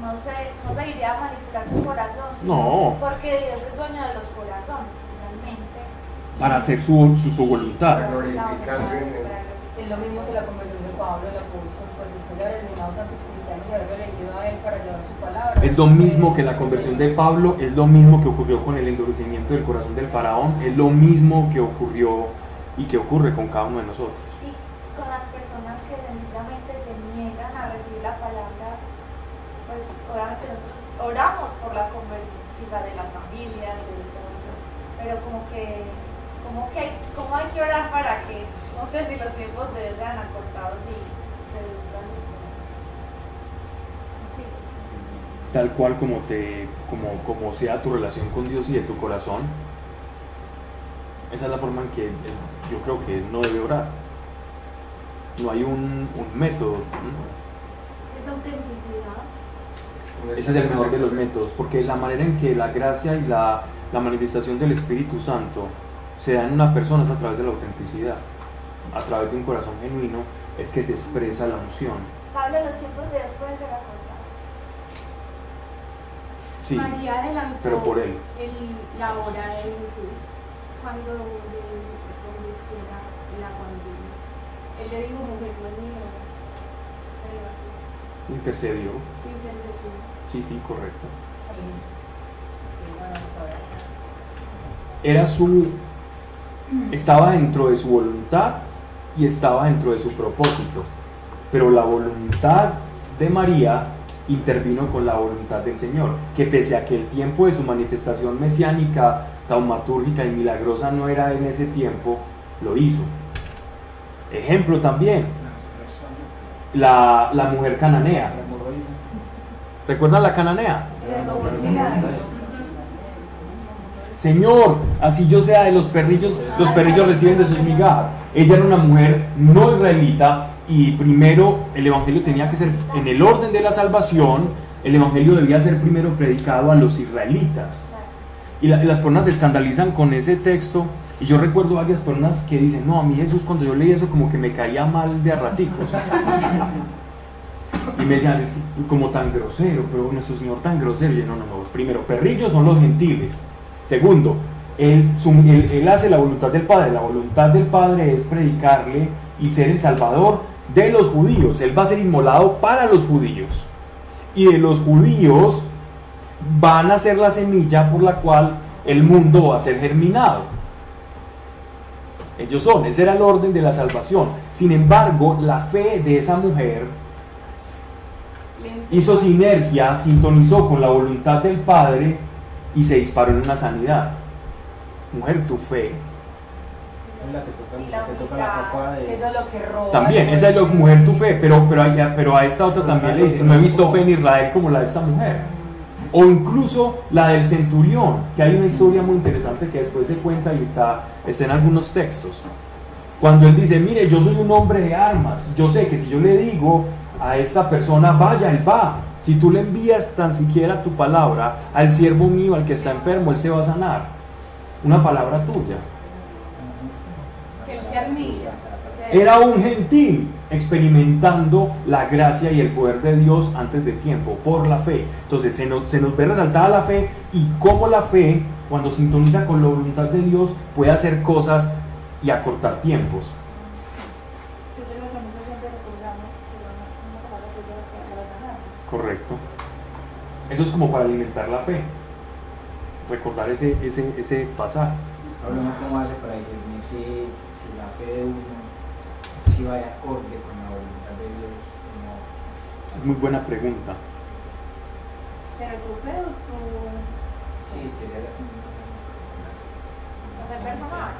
no sé, no se iría a manipular su corazón. sino No. Porque Dios es dueño de los corazones, finalmente. Para hacer su, su, su voluntad. Para él. Es lo mismo que la conversión de Pablo, el apóstol, pues después de haber eliminado tantos Es lo mismo que la conversión de Pablo, es lo mismo que ocurrió con el endurecimiento del corazón del faraón, es lo mismo que ocurrió y que ocurre con cada uno de nosotros. Y con las personas que sencillamente se niegan a recibir la palabra, pues obviamente nosotros oramos por la conversión, quizá de las familias, de todo, pero como que, como que hay, como hay que orar para que, no sé si los tiempos de Dios sean acortados y se descubran los corazones. Sí. Tal cual como, te, como, como sea tu relación con Dios y de tu corazón, esa es la forma en que yo creo que no debe orar. No hay un, un método. Esa autenticidad. Ese es el mejor de los métodos, porque la manera en que la gracia y la, la manifestación del Espíritu Santo se da en una persona es a través de la autenticidad, a través de un corazón genuino, es que se expresa la unción. Pablo, los tiempos de Dios pueden ser. Sí, María adelantó pero por él. el- la hora de Jesús cuando le convirtiera en vino. Él le dijo, mujer, no es mi hora. Intercedió. intercedió. Sí, sí, correcto. Era su. Estaba dentro de su voluntad y estaba dentro de su propósito. Pero la voluntad de María intervino con la voluntad del Señor, que pese a que el tiempo de su manifestación mesiánica, taumatúrgica y milagrosa no era en ese tiempo, lo hizo. Ejemplo también, la, la mujer cananea. ¿Recuerdan la cananea? Señor, así yo sea de los perrillos, los perrillos reciben de sus migajas. Ella era una mujer no israelita y primero el evangelio tenía que ser en el orden de la salvación, el evangelio debía ser primero predicado a los israelitas. Y, la- y las personas se escandalizan con ese texto. Y yo recuerdo varias personas que dicen, no, a mí Jesús cuando yo leí eso como que me caía mal de a raticos. Y me decían, es como tan grosero, pero nuestro Señor tan grosero. Y yo, no, no, no. Primero, perrillos son los gentiles. Segundo, él, su- él- él hace la voluntad del Padre. La voluntad del Padre es predicarle y ser el Salvador de los judíos. Él va a ser inmolado para los judíos. Y de los judíos van a ser la semilla por la cual el mundo va a ser germinado. Ellos son, ese era el orden de la salvación. Sin embargo, la fe de esa mujer hizo sinergia, sintonizó con la voluntad del Padre y se disparó en una sanidad. Mujer, tu fe. Es la que toca, Y la que toca la copa de... Eso es lo que roba. También, esa es lo corazón. mujer tu fe, pero, pero, a, pero a esta otra también le dice, no he visto fe en Israel como la de esta mujer. O incluso la del centurión, que hay una historia muy interesante que después se cuenta y está, está en algunos textos. Cuando él dice, mire, yo soy un hombre de armas, yo sé que si yo le digo a esta persona, vaya, él va. Si tú le envías tan siquiera tu palabra al siervo mío, al que está enfermo, él se va a sanar. Una palabra tuya. Que él se admira. porque Era un gentil experimentando la gracia y el poder de Dios antes del tiempo, por la fe. Entonces se nos, se nos ve resaltada la fe y cómo la fe, cuando sintoniza con la voluntad de Dios, puede hacer cosas y acortar tiempos. Correcto. Eso es como para alimentar la fe. Recordar ese, ese, ese pasaje. Hace para discernir si, si la fe de uno si va de acorde con la voluntad de Dios o no. Es muy buena pregunta. Pero tu fe o tu... Sí, quería La personal.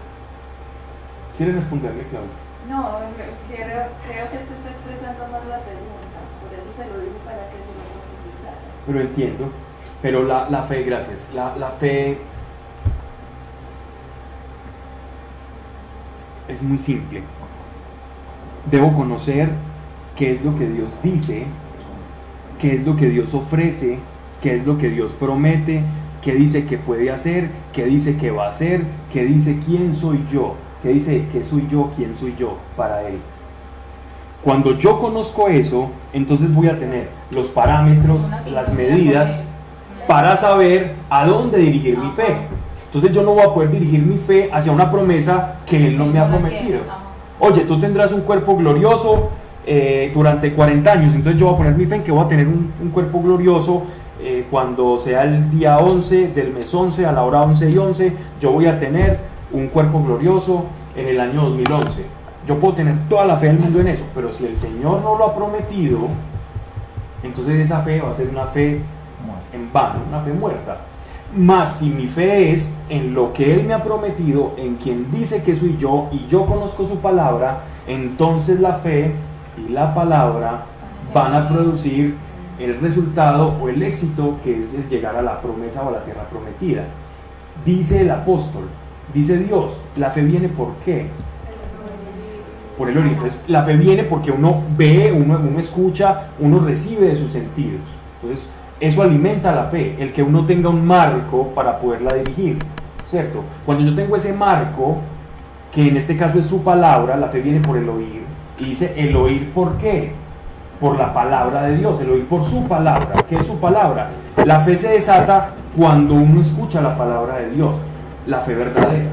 ¿Quieres responderle, Claudia? No, creo, creo que es que está expresando mal la pregunta. Por eso se lo digo para que se lo profundizara. Pero entiendo. Pero la, la fe, gracias. La, la fe es muy simple. Debo conocer qué es lo que Dios dice qué es lo que Dios ofrece, qué es lo que Dios promete, qué dice que puede hacer, qué dice que va a hacer, qué dice quién soy yo, qué dice qué soy yo, quién soy yo para Él. Cuando yo conozco eso, entonces voy a tener los parámetros, las medidas para saber a dónde dirigir mi fe. Entonces yo no voy a poder dirigir mi fe hacia una promesa que Él no me ha prometido. Oye, tú tendrás un cuerpo glorioso eh, durante 40 años, entonces yo voy a poner mi fe en que voy a tener un, cuerpo glorioso eh, cuando sea el día 11 del mes 11 a la hora 11 y 11, yo voy a tener un cuerpo glorioso en el año 2011 yo puedo tener toda la fe del mundo en eso, pero si el Señor no lo ha prometido, entonces esa fe va a ser una fe en vano, una fe muerta. Más si mi fe es en lo que Él me ha prometido, en quien dice que soy yo y yo conozco su palabra, entonces la fe y la palabra van a producir el resultado o el éxito que es el llegar a la promesa o a la tierra prometida. Dice el apóstol, dice Dios, la fe viene por qué? por el oír. Entonces, la fe viene porque uno ve, uno, uno escucha, uno recibe de sus sentidos. Entonces, eso alimenta la fe, el que uno tenga un marco para poderla dirigir, ¿cierto? Cuando yo tengo ese marco, que en este caso es su palabra, la fe viene por el oír, y dice el oír por qué? Por la palabra de Dios, el oír por su palabra. ¿Qué es su palabra? La fe se desata cuando uno escucha la palabra de Dios, la fe verdadera.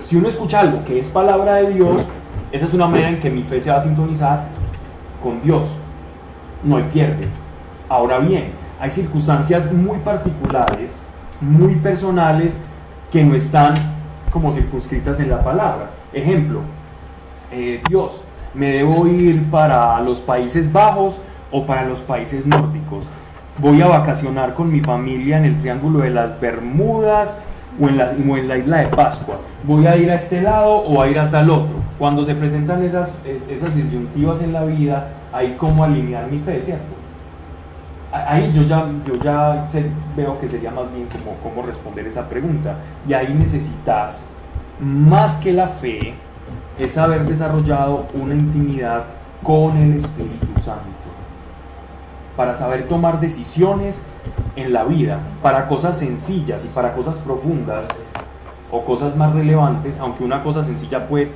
si uno escucha algo que es palabra de Dios, esa es una manera en que mi fe se va a sintonizar con Dios. No hay pierde. Ahora bien, hay circunstancias muy particulares, muy personales, que no están como circunscritas en la palabra. Ejemplo, eh, Dios, me debo ir para los Países Bajos o para los países nórdicos. Voy a vacacionar con mi familia en el Triángulo de las Bermudas o en la, isla de Pascua. Voy a ir a este lado o a ir a tal otro cuando se presentan esas, esas disyuntivas en la vida, hay cómo alinear mi fe, ¿cierto? Ahí yo ya, yo ya veo que sería más bien como responder esa pregunta. Y ahí necesitas, más que la fe, es haber desarrollado una intimidad con el Espíritu Santo. Para saber tomar decisiones en la vida, para cosas sencillas y para cosas profundas o cosas más relevantes, aunque una cosa sencilla puede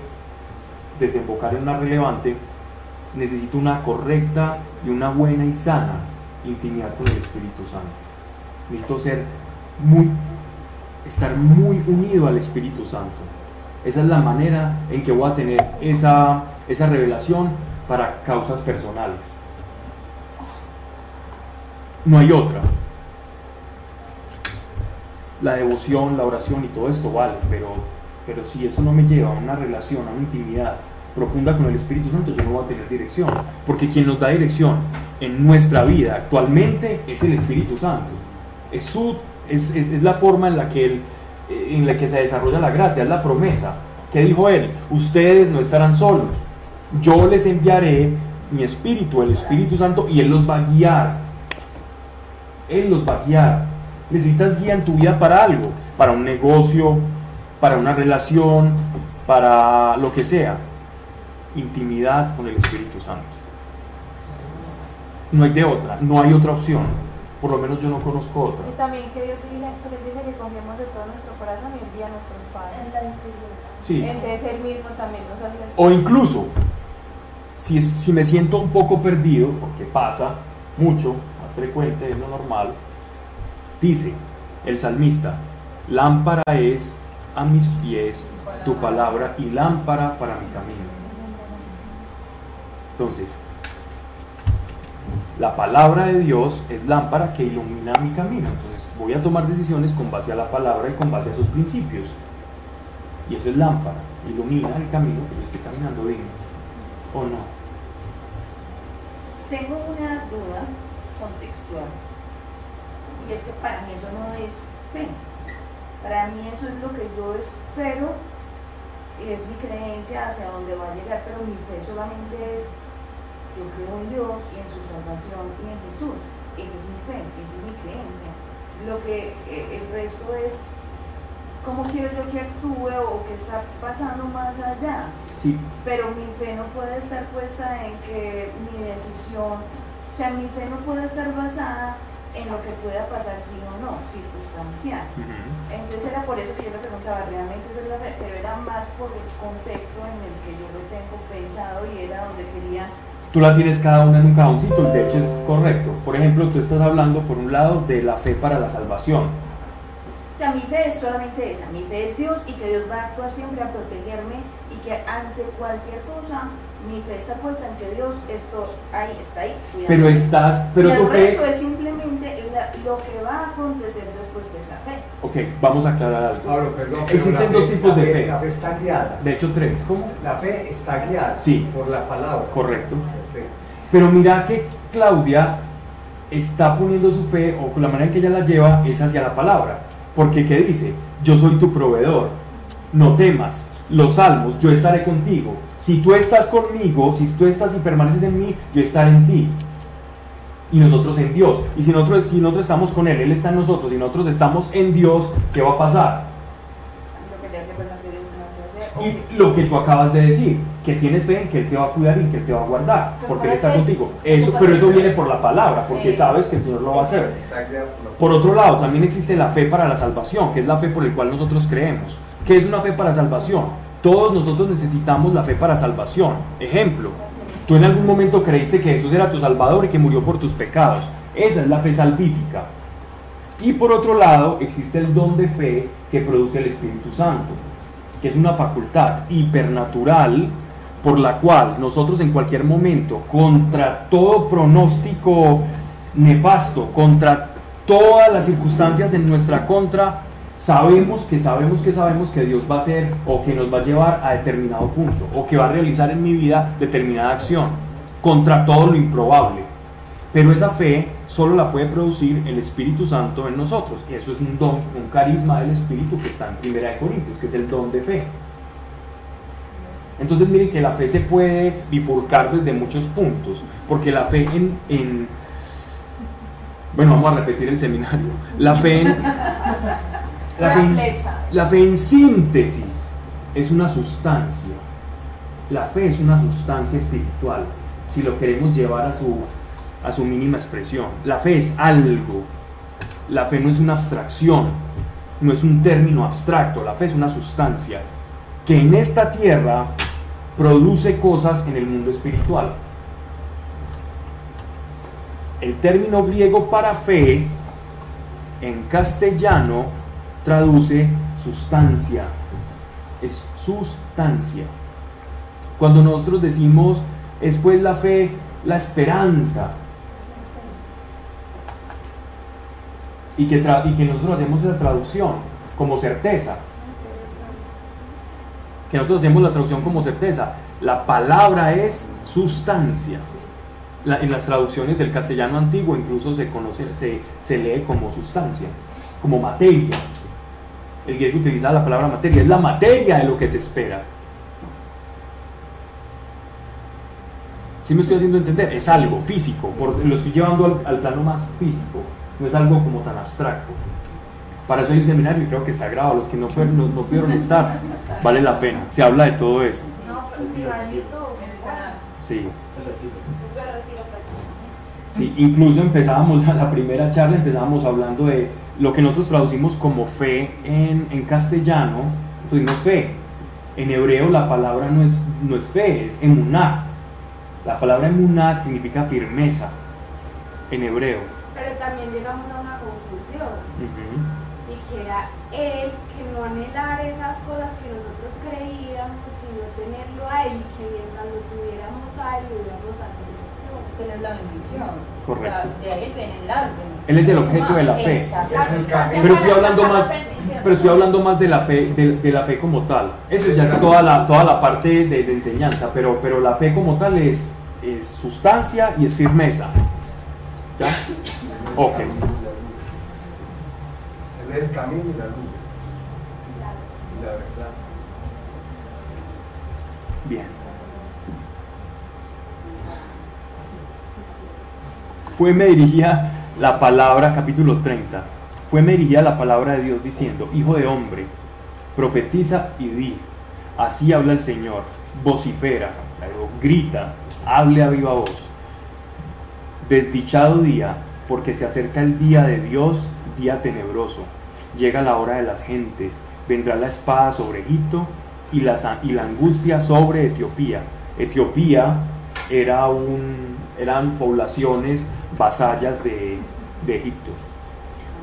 desembocar en una relevante, necesito una correcta y una buena y sana intimidad con el Espíritu Santo. Necesito ser muy, estar muy unido al Espíritu Santo. Esa es la manera en que voy a tener esa, esa revelación para causas personales. No hay otra. La devoción, la oración y todo esto vale, pero pero si eso no me lleva a una relación, a una intimidad profunda con el Espíritu Santo, yo no voy a tener dirección. Porque quien nos da dirección en nuestra vida actualmente es el Espíritu Santo. Es, su, es, es, la forma en la, que él, en la que se desarrolla la gracia, es la promesa. ¿Qué dijo él? Ustedes no estarán solos. Yo les enviaré mi Espíritu, el Espíritu Santo, y Él los va a guiar. Él los va a guiar. Necesitas guía en tu vida para algo, para un negocio, para una relación, para lo que sea. Intimidad con el Espíritu Santo. No hay de otra, no hay otra opción. Por lo menos yo no conozco otra. Y también que Dios dice, pues dice que confiemos de todo nuestro corazón y envía a nuestros padres. En la Sí. Entonces él mismo también nos hace O incluso, si, si me siento un poco perdido, porque pasa mucho, más frecuente, es lo normal, dice el salmista, lámpara es a mis pies tu palabra y lámpara para mi camino. Entonces, la palabra de Dios es lámpara que ilumina mi camino. Entonces, voy a tomar decisiones con base a la palabra y con base a sus principios. Y eso es lámpara, ilumina el camino que yo estoy caminando bien. ¿O no? Tengo una duda contextual. Y es que para mí eso no es fe. Para mí eso es lo que yo espero, es mi creencia hacia dónde va a llegar, pero mi fe solamente es, yo creo en Dios y en su salvación y en Jesús. Esa es mi fe, esa es mi creencia. Lo que eh, el resto es cómo quiero yo que actúe o qué está pasando más allá. Sí. Pero mi fe no puede estar puesta en que mi decisión O sea, mi fe no puede estar basada en lo que pueda pasar sí o no, circunstancial. Entonces era por eso que yo me preguntaba, realmente es la fe, pero era más por el contexto en el que yo lo tengo pensado y era donde quería tú la tienes cada una en un cajoncito, de hecho es correcto. Por ejemplo, tú estás hablando por un lado de la fe para la salvación. O sea, mi fe es solamente esa, mi fe es Dios y que Dios va a actuar siempre a protegerme y que ante cualquier cosa mi fe está puesta en que Dios esto ahí está ahí. Pero estás, pero y tu el fe. resto es simplemente lo que va a acontecer después de esa fe. Ok, vamos a aclarar algo. Pablo, perdón, Existen dos fe, tipos de fe, fe. La fe está guiada. De hecho, tres. ¿Cómo? La fe está guiada Sí. por la palabra. Correcto. Pero mira que Claudia está poniendo su fe, o la manera en que ella la lleva, es hacia la palabra. Porque, ¿qué dice? Yo soy tu proveedor. No temas. Los salmos, yo estaré contigo. Si tú estás conmigo, si tú estás y permaneces en mí, yo estaré en ti. Y nosotros en Dios. Y si nosotros, si nosotros estamos con Él, Él está en nosotros, y nosotros estamos en Dios, ¿qué va a pasar? Lo que tenga que pasar, que Dios no va a hacer. Y lo que tú acabas de decir, que tienes fe en que Él te va a cuidar y en que Él te va a guardar, porque Él está contigo. Eso, pero eso viene por la palabra, porque sabes que el Señor lo va a hacer. Por otro lado, también existe la fe para la salvación, que es la fe por la cual nosotros creemos. ¿Qué es una fe para salvación? Todos nosotros necesitamos la fe para salvación. Ejemplo, tú en algún momento creíste que Jesús era tu Salvador y que murió por tus pecados. Esa es la fe salvífica. Y por otro lado, existe el don de fe que produce el Espíritu Santo, que es una facultad hipernatural por la cual nosotros en cualquier momento, contra todo pronóstico nefasto, contra todas las circunstancias en nuestra contra, sabemos que sabemos que sabemos que Dios va a hacer o que nos va a llevar a determinado punto o que va a realizar en mi vida determinada acción contra todo lo improbable. Pero esa fe solo la puede producir el Espíritu Santo en nosotros. Y eso es un don, un carisma del Espíritu que está en Primera de Corintios, que es el don de fe. Entonces miren que la fe se puede bifurcar desde muchos puntos, porque la fe en, en bueno, vamos a repetir el seminario. La fe en, la fe, en, la fe en síntesis es una sustancia. La fe es una sustancia espiritual, si lo queremos llevar a su, a su mínima expresión. La fe es algo. La fe no es una abstracción, no es un término abstracto. La fe es una sustancia que en esta tierra produce cosas en el mundo espiritual. El término griego para fe en castellano traduce sustancia. Es sustancia. Cuando nosotros decimos es pues la fe, la esperanza. Y que, y que nosotros hacemos esa traducción como certeza. Que nosotros hacemos la traducción como certeza. La palabra es sustancia. En las traducciones del castellano antiguo incluso se conoce, se, se lee como sustancia, como materia. El griego utiliza la palabra materia, es la materia de lo que se espera. Si me estoy haciendo entender, es algo físico, lo estoy llevando al, plano más físico, no es algo como tan abstracto. Para eso hay un seminario y creo que está grabado, los que no, fueron, no, no pudieron estar, vale la pena, se habla de todo eso. Sí. Sí, incluso empezábamos la primera charla, empezábamos hablando de lo que nosotros traducimos como fe en, en castellano, entonces no fe. En hebreo la palabra no es, no es fe, es emuná. La palabra emuná significa firmeza en hebreo. Pero también llegamos a una conclusión, y que era él que no anhelar esas cosas que nosotros creíamos, sino tenerlo a él, que mientras lo tuviéramos a él, lo íbamos a tener. Es que él es la bendición. Correcto. O sea, de ahí viene el árbol. Él es el objeto de la fe. Exacto. Pero estoy hablando más, pero estoy hablando más de la fe, de, de la fe como tal. Eso ya es toda la, toda la parte de, de enseñanza, pero, pero la fe como tal es, es sustancia y es firmeza. ¿Ya? Ok. Él es el camino y la luz. Y la verdad. Bien. Fue me dirigía la palabra, capítulo 30. Fue me dirigía la palabra de Dios diciendo, Hijo de hombre, profetiza y di. Así habla el Señor. Vocifera, grita, hable a viva voz. Desdichado día, porque se acerca el día de Dios, día tenebroso. Llega la hora de las gentes, vendrá la espada sobre Egipto y la, angustia sobre Etiopía. Etiopía era un, eran poblaciones vasallas de, de Egipto.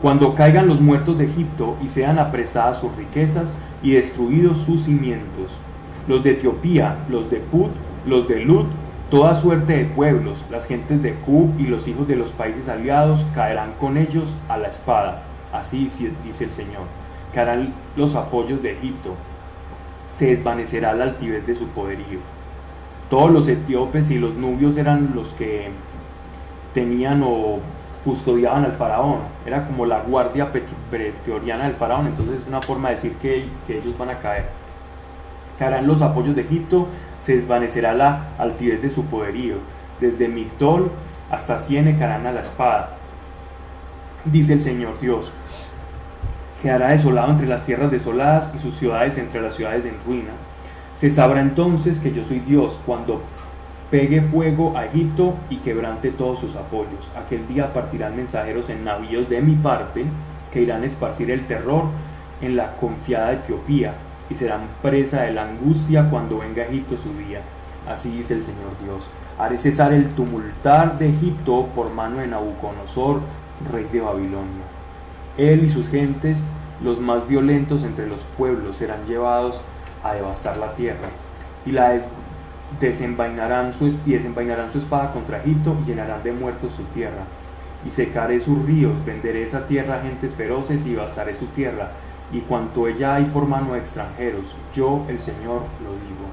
Cuando caigan los muertos de Egipto y sean apresadas sus riquezas y destruidos sus cimientos, los de Etiopía, los de Put, los de Lut, toda suerte de pueblos, las gentes de Cub y los hijos de los países aliados caerán con ellos a la espada. Así dice el Señor. Caerán los apoyos de Egipto. Se desvanecerá la altivez de su poderío. Todos los etíopes y los nubios eran los que tenían o custodiaban al faraón. Era como la guardia pretoriana del faraón. Entonces es una forma de decir que, que ellos van a caer. Caerán los apoyos de Egipto, se desvanecerá la altivez de su poderío. Desde Migdol hasta Siene caerán a la espada. Dice el Señor Dios. Quedará desolado entre las tierras desoladas y sus ciudades entre las ciudades en ruina. Se sabrá entonces que yo soy Dios cuando pegue fuego a Egipto y quebrante todos sus apoyos. Aquel día partirán mensajeros en navíos de mi parte que irán a esparcir el terror en la confiada Etiopía y serán presa de la angustia cuando venga Egipto su día. Así dice el Señor Dios. Haré cesar el tumultar de Egipto por mano de Nabucodonosor, rey de Babilonia. Él y sus gentes, los más violentos entre los pueblos, serán llevados a devastar la tierra y la des- desenvainarán su, y desenvainarán su espada contra Egipto y llenarán de muertos su tierra. Y secaré sus ríos, venderé esa tierra a gentes feroces y bastaré su tierra, y cuanto ella hay por mano de extranjeros, yo el Señor lo digo.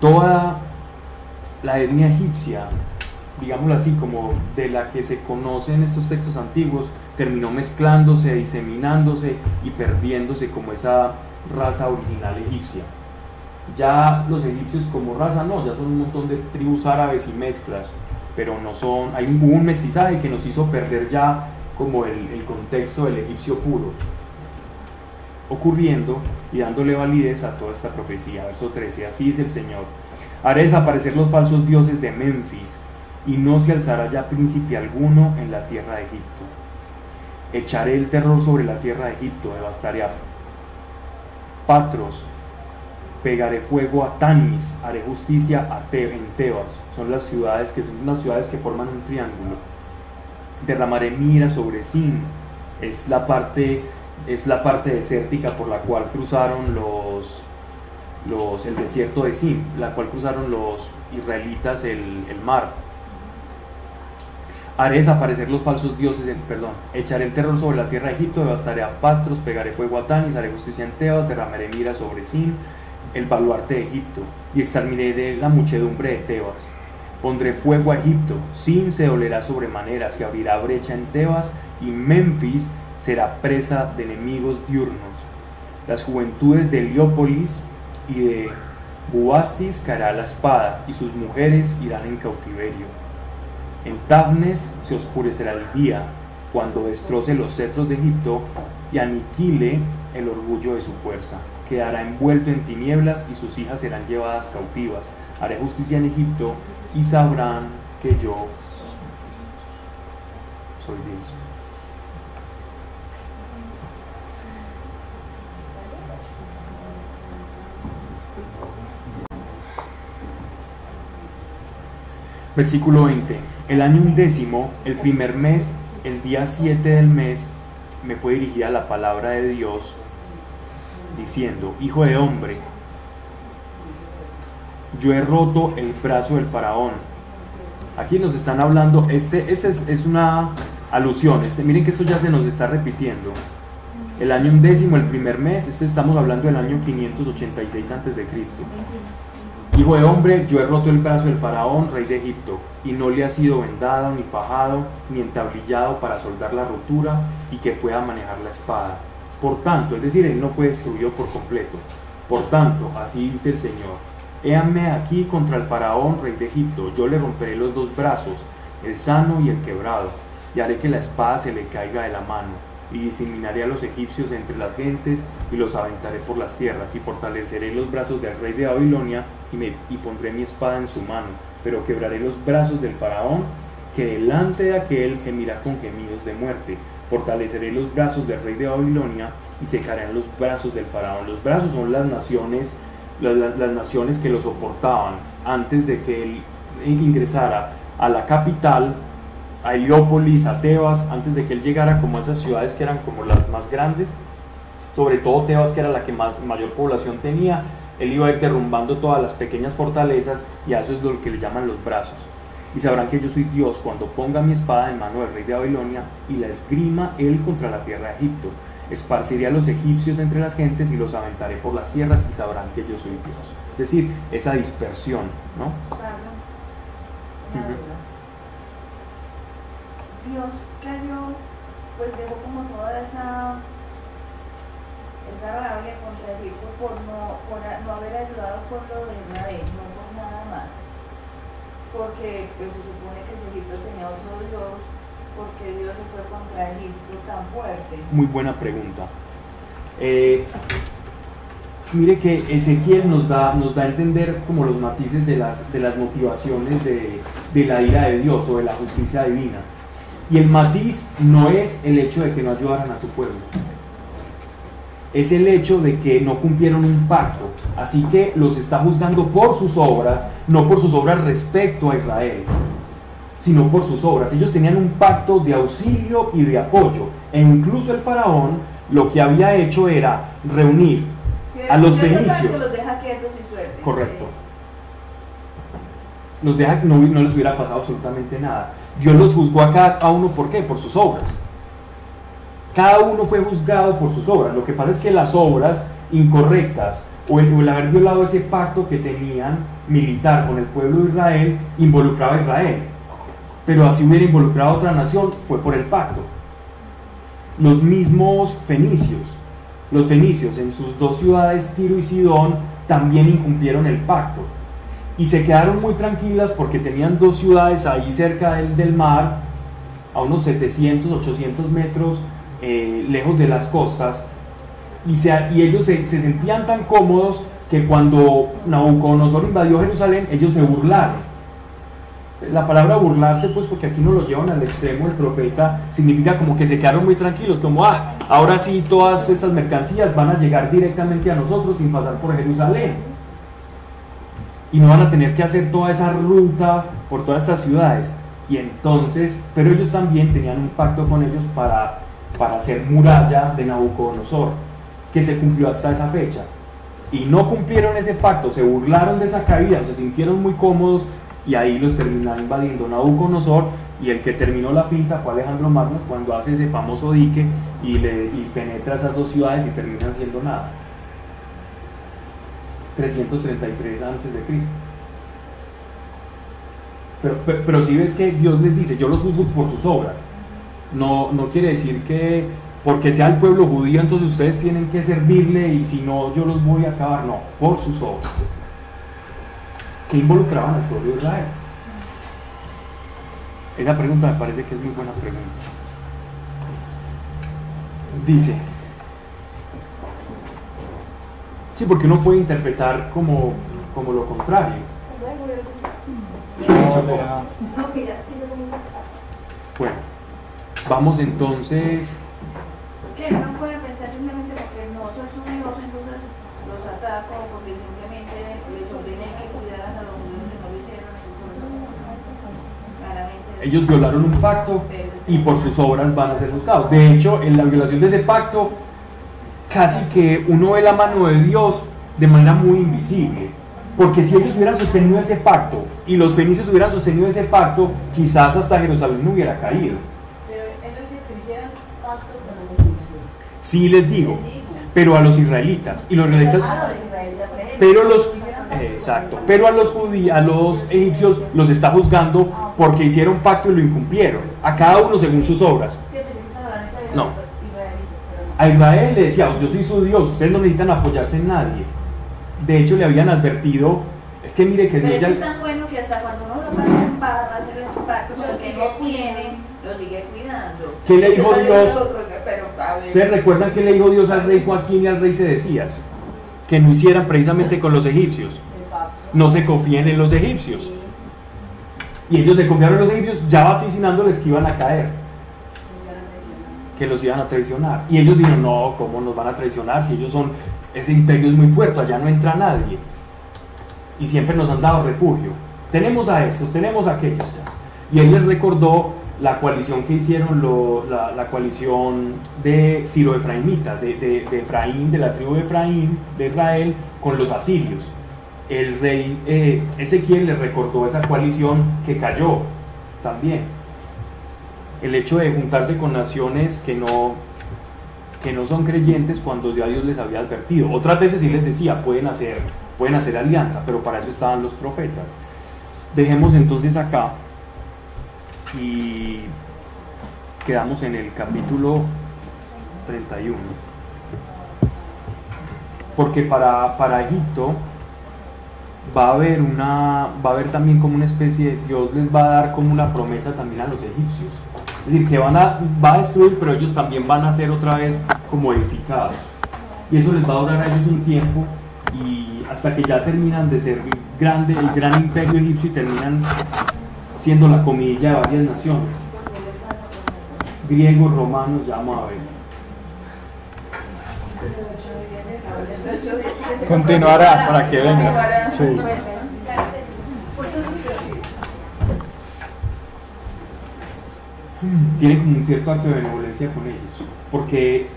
Toda la etnia egipcia, digámoslo así, como de la que se conocen estos textos antiguos, terminó mezclándose, diseminándose y perdiéndose como esa raza original egipcia. Ya los egipcios como raza no, ya son un montón de tribus árabes y mezclas, pero no son, hay un, mestizaje que nos hizo perder ya como el contexto del egipcio puro, ocurriendo y dándole validez a toda esta profecía. Verso 13, así dice el Señor, haré desaparecer los falsos dioses de Memphis y no se alzará ya príncipe alguno en la tierra de Egipto. Echaré el terror sobre la tierra de Egipto, devastaré a Patros, pegaré fuego a Tanis, haré justicia a Te en Tebas. Son las ciudades que son las ciudades que forman un triángulo. Derramaré mira sobre Sin, es la parte es la parte desértica por la cual cruzaron los los el desierto de Sin, la cual cruzaron los israelitas el, el mar. Haré desaparecer los falsos dioses, perdón, echaré el terror sobre la tierra de Egipto, devastaré a Pastros, pegaré fuego a Tanis, haré justicia en Tebas, derramaré mira sobre Sin, el baluarte de Egipto, y exterminaré la muchedumbre de Tebas. Pondré fuego a Egipto, Sin se dolerá sobremanera, se abrirá brecha en Tebas, y Memphis será presa de enemigos diurnos. Las juventudes de Heliópolis y de Buastis caerá la espada, y sus mujeres irán en cautiverio. En Tafnes se oscurecerá el día, cuando destroce los cetros de Egipto y aniquile el orgullo de su fuerza. Quedará envuelto en tinieblas y sus hijas serán llevadas cautivas. Haré justicia en Egipto y sabrán que yo soy Dios. Versículo 20. El año undécimo, el primer mes, el día 7 del mes, me fue dirigida la palabra de Dios diciendo, Hijo de hombre, yo he roto el brazo del faraón. Aquí nos están hablando, este, este es, una alusión, este, miren que esto ya se nos está repitiendo. El año undécimo, el primer mes, este estamos hablando del año 586 antes de Cristo. Hijo de hombre, yo he roto el brazo del faraón, rey de Egipto, y no le ha sido vendado, ni fajado, ni entablillado para soldar la rotura y que pueda manejar la espada. Por tanto, es decir, él no fue destruido por completo. Por tanto, así dice el Señor, Héame aquí contra el faraón, rey de Egipto, yo le romperé los dos brazos, el sano y el quebrado, y haré que la espada se le caiga de la mano, y diseminaré a los egipcios entre las gentes, y los aventaré por las tierras, y fortaleceré los brazos del rey de Babilonia, y, me, y pondré mi espada en su mano, pero quebraré los brazos del faraón, que delante de aquel gemirá con gemidos de muerte. Fortaleceré los brazos del rey de Babilonia y secarán los brazos del faraón. Los brazos son las naciones, las, las- las naciones que lo soportaban antes de que él ingresara a la capital, a Heliópolis, a Tebas, antes de que él llegara como a esas ciudades que eran como las más grandes, sobre todo Tebas que era la que más, mayor población tenía, él iba a ir derrumbando todas las pequeñas fortalezas y a eso es lo que le llaman los brazos. Y sabrán que yo soy Dios cuando ponga mi espada en mano del rey de Babilonia y la esgrima él contra la tierra de Egipto. Esparciré a los egipcios entre las gentes y los aventaré por las tierras y sabrán que yo soy Dios. Es decir, esa dispersión, ¿no? Dios cayó, pues dejó como toda esa, esa rabia contra Egipto por no, por no haber ayudado al pueblo de Israel, no por nada más. Porque pues se supone que si Egipto tenía otro Dios, porque Dios se fue contra Egipto tan fuerte. Muy buena pregunta. Eh, mire que Ezequiel nos da, nos da a entender como los matices de las, de las motivaciones de, de la ira de Dios o de la justicia divina. Y el matiz no es el hecho de que no ayudaran a su pueblo. Es el hecho de que no cumplieron un pacto. Así que los está juzgando por sus obras, no por sus obras respecto a Israel sino por sus obras. Ellos tenían un pacto de auxilio y de apoyo. E incluso el faraón lo que había hecho era reunir A los fenicios. que los deja quietos y suerte. Correcto. Los deja no les hubiera pasado absolutamente nada. Dios los juzgó a cada uno, ¿por qué? Por sus obras. Cada uno fue juzgado por sus obras. Lo que pasa es que las obras incorrectas o el, o el haber violado ese pacto que tenían militar con el pueblo de Israel involucraba a Israel. Pero así hubiera involucrado a otra nación, fue por el pacto. Los mismos fenicios, los fenicios en sus dos ciudades, Tiro y Sidón, también incumplieron el pacto. Y se quedaron muy tranquilas porque tenían dos ciudades ahí cerca del, del mar, a unos 700, 800 metros eh, lejos de las costas. Y, se- y ellos se, se sentían tan cómodos que cuando Nabucodonosor invadió Jerusalén, ellos se burlaron. La palabra burlarse, pues porque aquí no lo llevan al extremo, el profeta, significa como que se quedaron muy tranquilos, como, ah, ahora sí todas estas mercancías van a llegar directamente a nosotros sin pasar por Jerusalén. Y no van a tener que hacer toda esa ruta por todas estas ciudades. Y entonces, pero ellos también tenían un pacto con ellos para, para hacer muralla de Nabucodonosor, que se cumplió hasta esa fecha. Y no cumplieron ese pacto, se burlaron de esa caída, se sintieron muy cómodos y ahí los terminaron invadiendo Nabucodonosor y el que terminó la finta fue Alejandro Magno cuando hace ese famoso dique y, le, y penetra esas dos ciudades y terminan siendo nada. 333 antes de Cristo. Pero, pero, si ves que Dios les dice, yo los juzgo por sus obras. No, no quiere decir que porque sea el pueblo judío, entonces ustedes tienen que servirle y si no, yo los voy a acabar. No, por sus obras. Que involucraban al pueblo de Israel. Esa pregunta me parece que es muy buena pregunta. Dice, sí, porque uno puede interpretar como, como lo contrario. Bueno, vamos entonces. Que puede pensar simplemente porque no son su Dios, entonces los ataco porque simplemente les ordené que cuidaran a los judíos que no lo hicieron. Ellos violaron un pacto y por sus obras van a ser juzgados. De hecho, en la violación de ese pacto, casi que uno ve la mano de Dios de manera muy invisible. Porque si ellos hubieran sostenido ese pacto y los fenicios hubieran sostenido ese pacto, quizás hasta Jerusalén no hubiera caído. Pero ellos pacto con los egipcios. Sí les digo, pero a los israelitas. Y los israelitas Ah, israelitas, Pero los exacto, pero a los judíos, a los egipcios los está juzgando porque hicieron pacto y lo incumplieron, a cada uno según sus obras. No. los israelitas, pero no. A Israel le decía, yo soy su Dios, ustedes no necesitan apoyarse en nadie. De hecho le habían advertido, es que mire que Pero Dios es ya que es tan bueno que hasta cuando uno lo en paz el que sigue no cuidando. lo sigue cuidando. ¿Qué le dijo Dios? ¿Ustedes recuerdan que le dijo Dios al rey Joaquín y al rey Sedecías? Que no hicieran precisamente con los egipcios. No se confíen en los egipcios. Y ellos se confiaron en los egipcios ya vaticinándoles que iban a caer, que los iban a traicionar. Y ellos dijeron, no, ¿cómo nos van a traicionar si ellos son, ese imperio es muy fuerte, allá no entra nadie. Y siempre nos han dado refugio. Tenemos a estos, tenemos a aquellos. Y él les recordó la coalición que hicieron, lo- la, la coalición de Ciro Efraimitas, de, de, de Efraín, de la tribu de Efraín, de Israel, con los asirios. El rey eh, Ezequiel le recordó esa coalición que cayó también. El hecho de juntarse con naciones que no, que no son creyentes cuando ya Dios les había advertido. Otras veces sí les decía, pueden hacer, pueden hacer alianza, pero para eso estaban los profetas. Dejemos entonces acá y quedamos en el capítulo 31. Porque para, para Egipto va a haber una va a haber también como una especie de Dios les va a dar como una promesa también a los egipcios. Es decir, que van a va a destruir, pero ellos también van a ser otra vez como edificados. Y eso les va a durar a ellos un tiempo y hasta que ya terminan de ser grande el gran imperio egipcio y terminan siendo la comidilla de varias naciones. Griegos, romanos, ya vamos a ver. Continuará para que venga. Sí. Tiene como un cierto acto de benevolencia con ellos, porque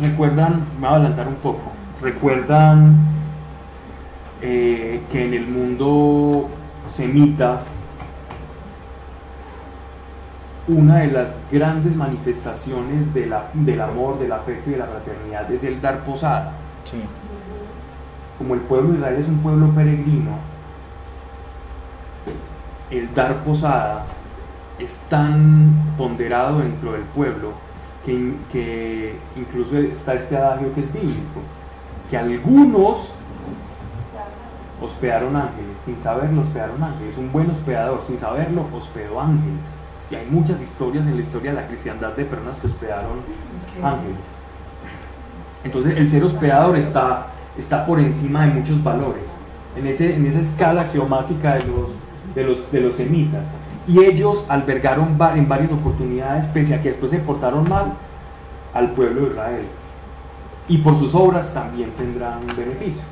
recuerdan, me voy a adelantar un poco, recuerdan eh, que en el mundo semita una de las grandes manifestaciones de la- del amor, del afecto y de la fraternidad es el dar posada. Sí. Como el pueblo de Israel es un pueblo peregrino, el dar posada es tan ponderado dentro del pueblo que, que incluso está este adagio que es bíblico, que algunos hospedaron ángeles, sin saberlo hospedaron ángeles, un buen hospedador, sin saberlo hospedó ángeles. Y hay muchas historias en la historia de la cristiandad de personas que hospedaron ángeles. Entonces el ser hospedador está, está por encima de muchos valores, en, ese, en esa escala axiomática de los, de, los, de los semitas. Y ellos albergaron en varias oportunidades, pese a que después se portaron mal, al pueblo de Israel. Y por sus obras también tendrán un beneficio.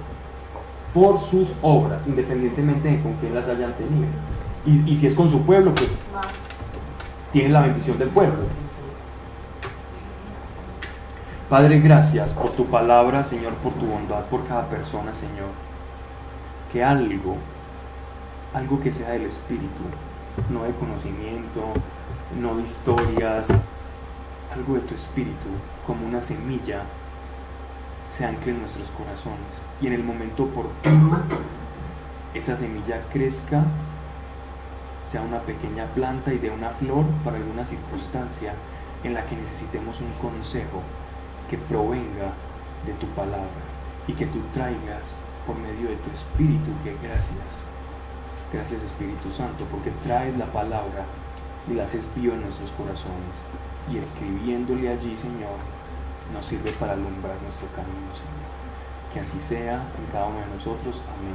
Por sus obras, independientemente de con quién las hayan tenido. Y, si es con su pueblo, pues tiene la bendición del pueblo. Padre, gracias por tu palabra, Señor, por tu bondad, por cada persona, Señor. Que algo, algo que sea del Espíritu, no de conocimiento, no de historias, algo de tu Espíritu, como una semilla, se ancle en nuestros corazones. Y en el momento oportuno, esa semilla crezca, sea una pequeña planta y de una flor para alguna circunstancia en la que necesitemos un consejo que provenga de tu palabra y que tú traigas por medio de tu Espíritu, que gracias, gracias Espíritu Santo, porque traes la palabra y la haces viva en nuestros corazones y escribiéndole allí, Señor, nos sirve para alumbrar nuestro camino, Señor. Que así sea en cada uno de nosotros. Amén.